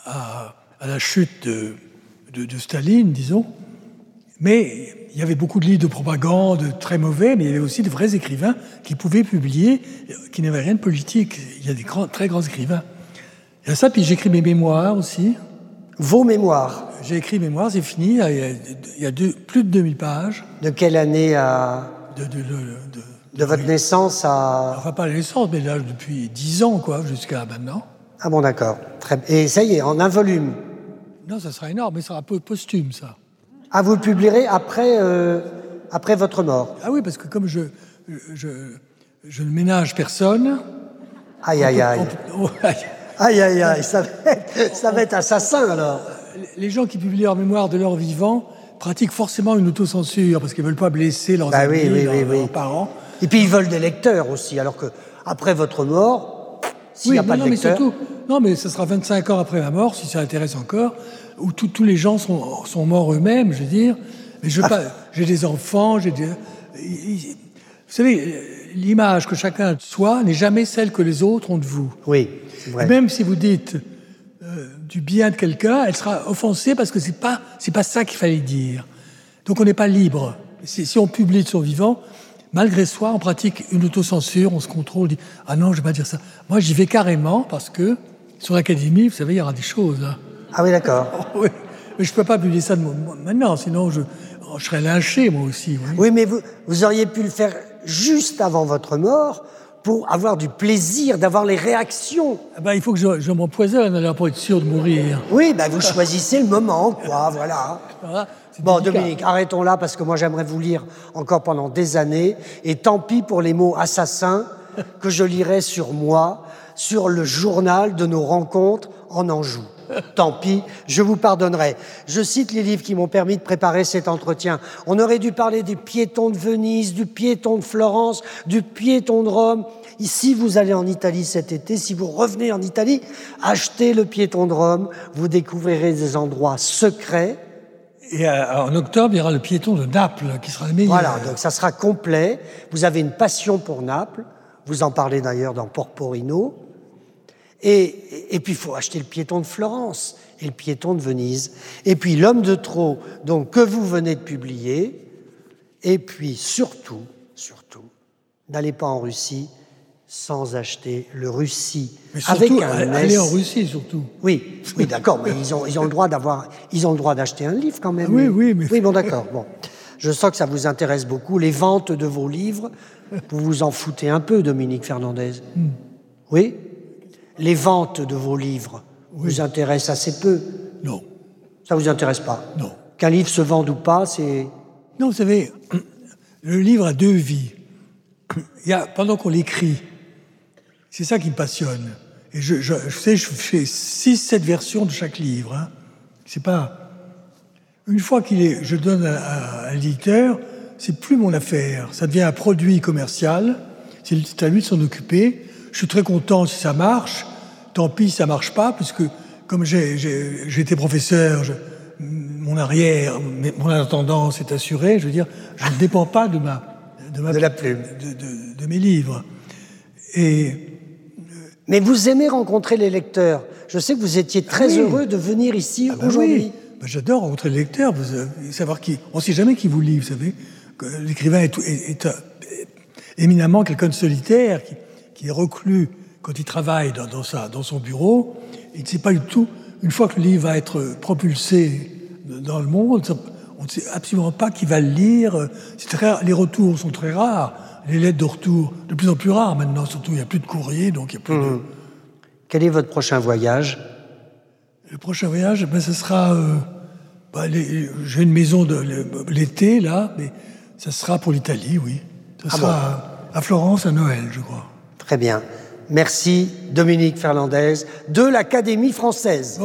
à- à la chute de, de- de Staline, disons. Mais il y avait beaucoup de livres de propagande très mauvais, mais il y avait aussi de vrais écrivains qui pouvaient publier, qui n'avaient rien de politique. Il y a des grands, très grands écrivains. Il y a ça, puis j'écris mes mémoires aussi. Vos mémoires, J'ai écrit mémoire, c'est fini, il y a, il y a deux- plus de 2000 pages de quelle année à... de, de, de, de- de votre naissance à... enfin pas la naissance, mais là depuis 10 ans, quoi, jusqu'à maintenant. Ah bon, d'accord. Très... Et ça y est, en un volume. Non, ça sera énorme, mais ça sera posthume, ça. Ah, vous le publierez après, euh, après votre mort Ah oui, parce que comme je, je, je ne ménage personne... Aïe, aïe, aïe. on- on- Aïe, aïe, aïe, ça va être, ça va être assassin, alors. les gens qui publient leur mémoire de leur vivant pratiquent forcément une autocensure, parce qu'ils ne veulent pas blesser leurs Bah oui, amis, oui, leurs, oui, oui. leurs parents. Et puis, ils veulent des lecteurs aussi, alors que après votre mort, s'il n'y a Oui, pas non, de mais surtout, non, mais ce sera 25 ans après ma mort, si ça intéresse encore, où tous tous les gens sont, sont morts eux-mêmes, je veux dire. Mais je veux pas, j'ai des enfants, j'ai des. Vous savez, l'image que chacun a de soi n'est jamais celle que les autres ont de vous. Oui, vrai. Même si vous dites euh, du bien de quelqu'un, elle sera offensée parce que c'est pas c'est pas ça qu'il fallait dire. Donc on n'est pas libre. Si, on publie de son vivant, malgré soi, on pratique une autocensure, on se contrôle, on dit ah non, je vais pas dire ça. Moi, j'y vais carrément parce que sur l'académie, vous savez, il y aura des choses. Là. Ah oui, d'accord. oui, mais je peux pas publier ça de mo- mo- maintenant, sinon je, je serais lynché moi aussi. oui. Oui, mais vous, vous auriez pu le faire juste avant votre mort pour avoir du plaisir, d'avoir les réactions. Ah ben, il faut que je, je m'empoisonne alors pour être sûr de mourir. Oui, ben vous choisissez le moment, quoi, voilà. Bon, délicat. Dominique, arrêtons là parce que moi j'aimerais vous lire encore pendant des années. Et tant pis pour les mots assassins que je lirai sur moi, sur le journal de nos rencontres en Anjou. Tant pis, je vous pardonnerai. Je cite les livres qui m'ont permis de préparer cet entretien. On aurait dû parler du piéton de Venise, du piéton de Florence, du piéton de Rome. Ici, vous allez en Italie cet été. Si vous revenez en Italie, achetez le piéton de Rome. Vous découvrirez des endroits secrets. Et euh, en octobre, il y aura le piéton de Naples qui sera le meilleur. Voilà, donc ça sera complet. Vous avez une passion pour Naples. Vous en parlez d'ailleurs dans Porporino. Et, et puis, il faut acheter le piéton de Florence et le piéton de Venise. Et puis, l'homme de trop, donc, que vous venez de publier. Et puis, surtout, surtout, n'allez pas en Russie sans acheter le Russie. Mais surtout, avec un aller S. en Russie, surtout. Oui, oui, d'accord, mais ils ont, ils ont le droit d'avoir, ils ont le droit d'acheter un livre quand même. Ah oui, oui, mais- Oui, bon, d'accord. Bon, je sens que ça vous intéresse beaucoup. Les ventes de vos livres, vous vous en foutez un peu, Dominique Fernandez. Hmm. Oui? Les ventes de vos livres vous intéressent assez peu. Non, Ça vous intéresse pas. non. Qu'un livre se vende ou pas, c'est. Non, vous savez, le livre a deux vies. Il y a, pendant qu'on l'écrit, c'est ça qui me passionne. Et je, je, je sais, je fais six, sept versions de chaque livre. Hein. C'est pas. Une fois qu'il est, je donne à, à- à l'éditeur, c'est plus mon affaire. Ça devient un produit commercial. C'est à lui de s'en occuper. Je suis très content si ça marche. Tant pis si ça marche pas, puisque comme j'ai- été professeur, je- mon arrière, mon intendance est assurée. Je veux dire, je ne dépends pas de ma de, ma- De la plume. de, de- de mes livres. Et Mais vous aimez rencontrer les lecteurs. Je sais que vous étiez très oui. heureux de venir ici Ah ben aujourd'hui. oui, Ben j'adore rencontrer le lecteur, vous savez, savoir qui. On ne sait jamais qui vous lit, vous savez. L'écrivain est, tout- est- est, euh, éminemment quelqu'un de solitaire, qui, qui est reclus quand il travaille dans, dans sa, dans son bureau. Il ne sait pas du tout, une fois que le livre va être propulsé dans le monde, on ne sait absolument pas qui va le lire. Très. Les retours sont très rares. Les lettres de retour, de plus en plus rares maintenant, surtout il n'y a plus de courrier, donc il n'y a plus de. Quel est votre prochain voyage? Le prochain voyage, ben, ce sera. euh, bah, J'ai une maison de l'été, là, mais ça sera pour l'Italie, oui. Ça Ah sera à, à Florence à Noël, je crois. Très bien. Merci Dominique Fernandez de l'Académie française.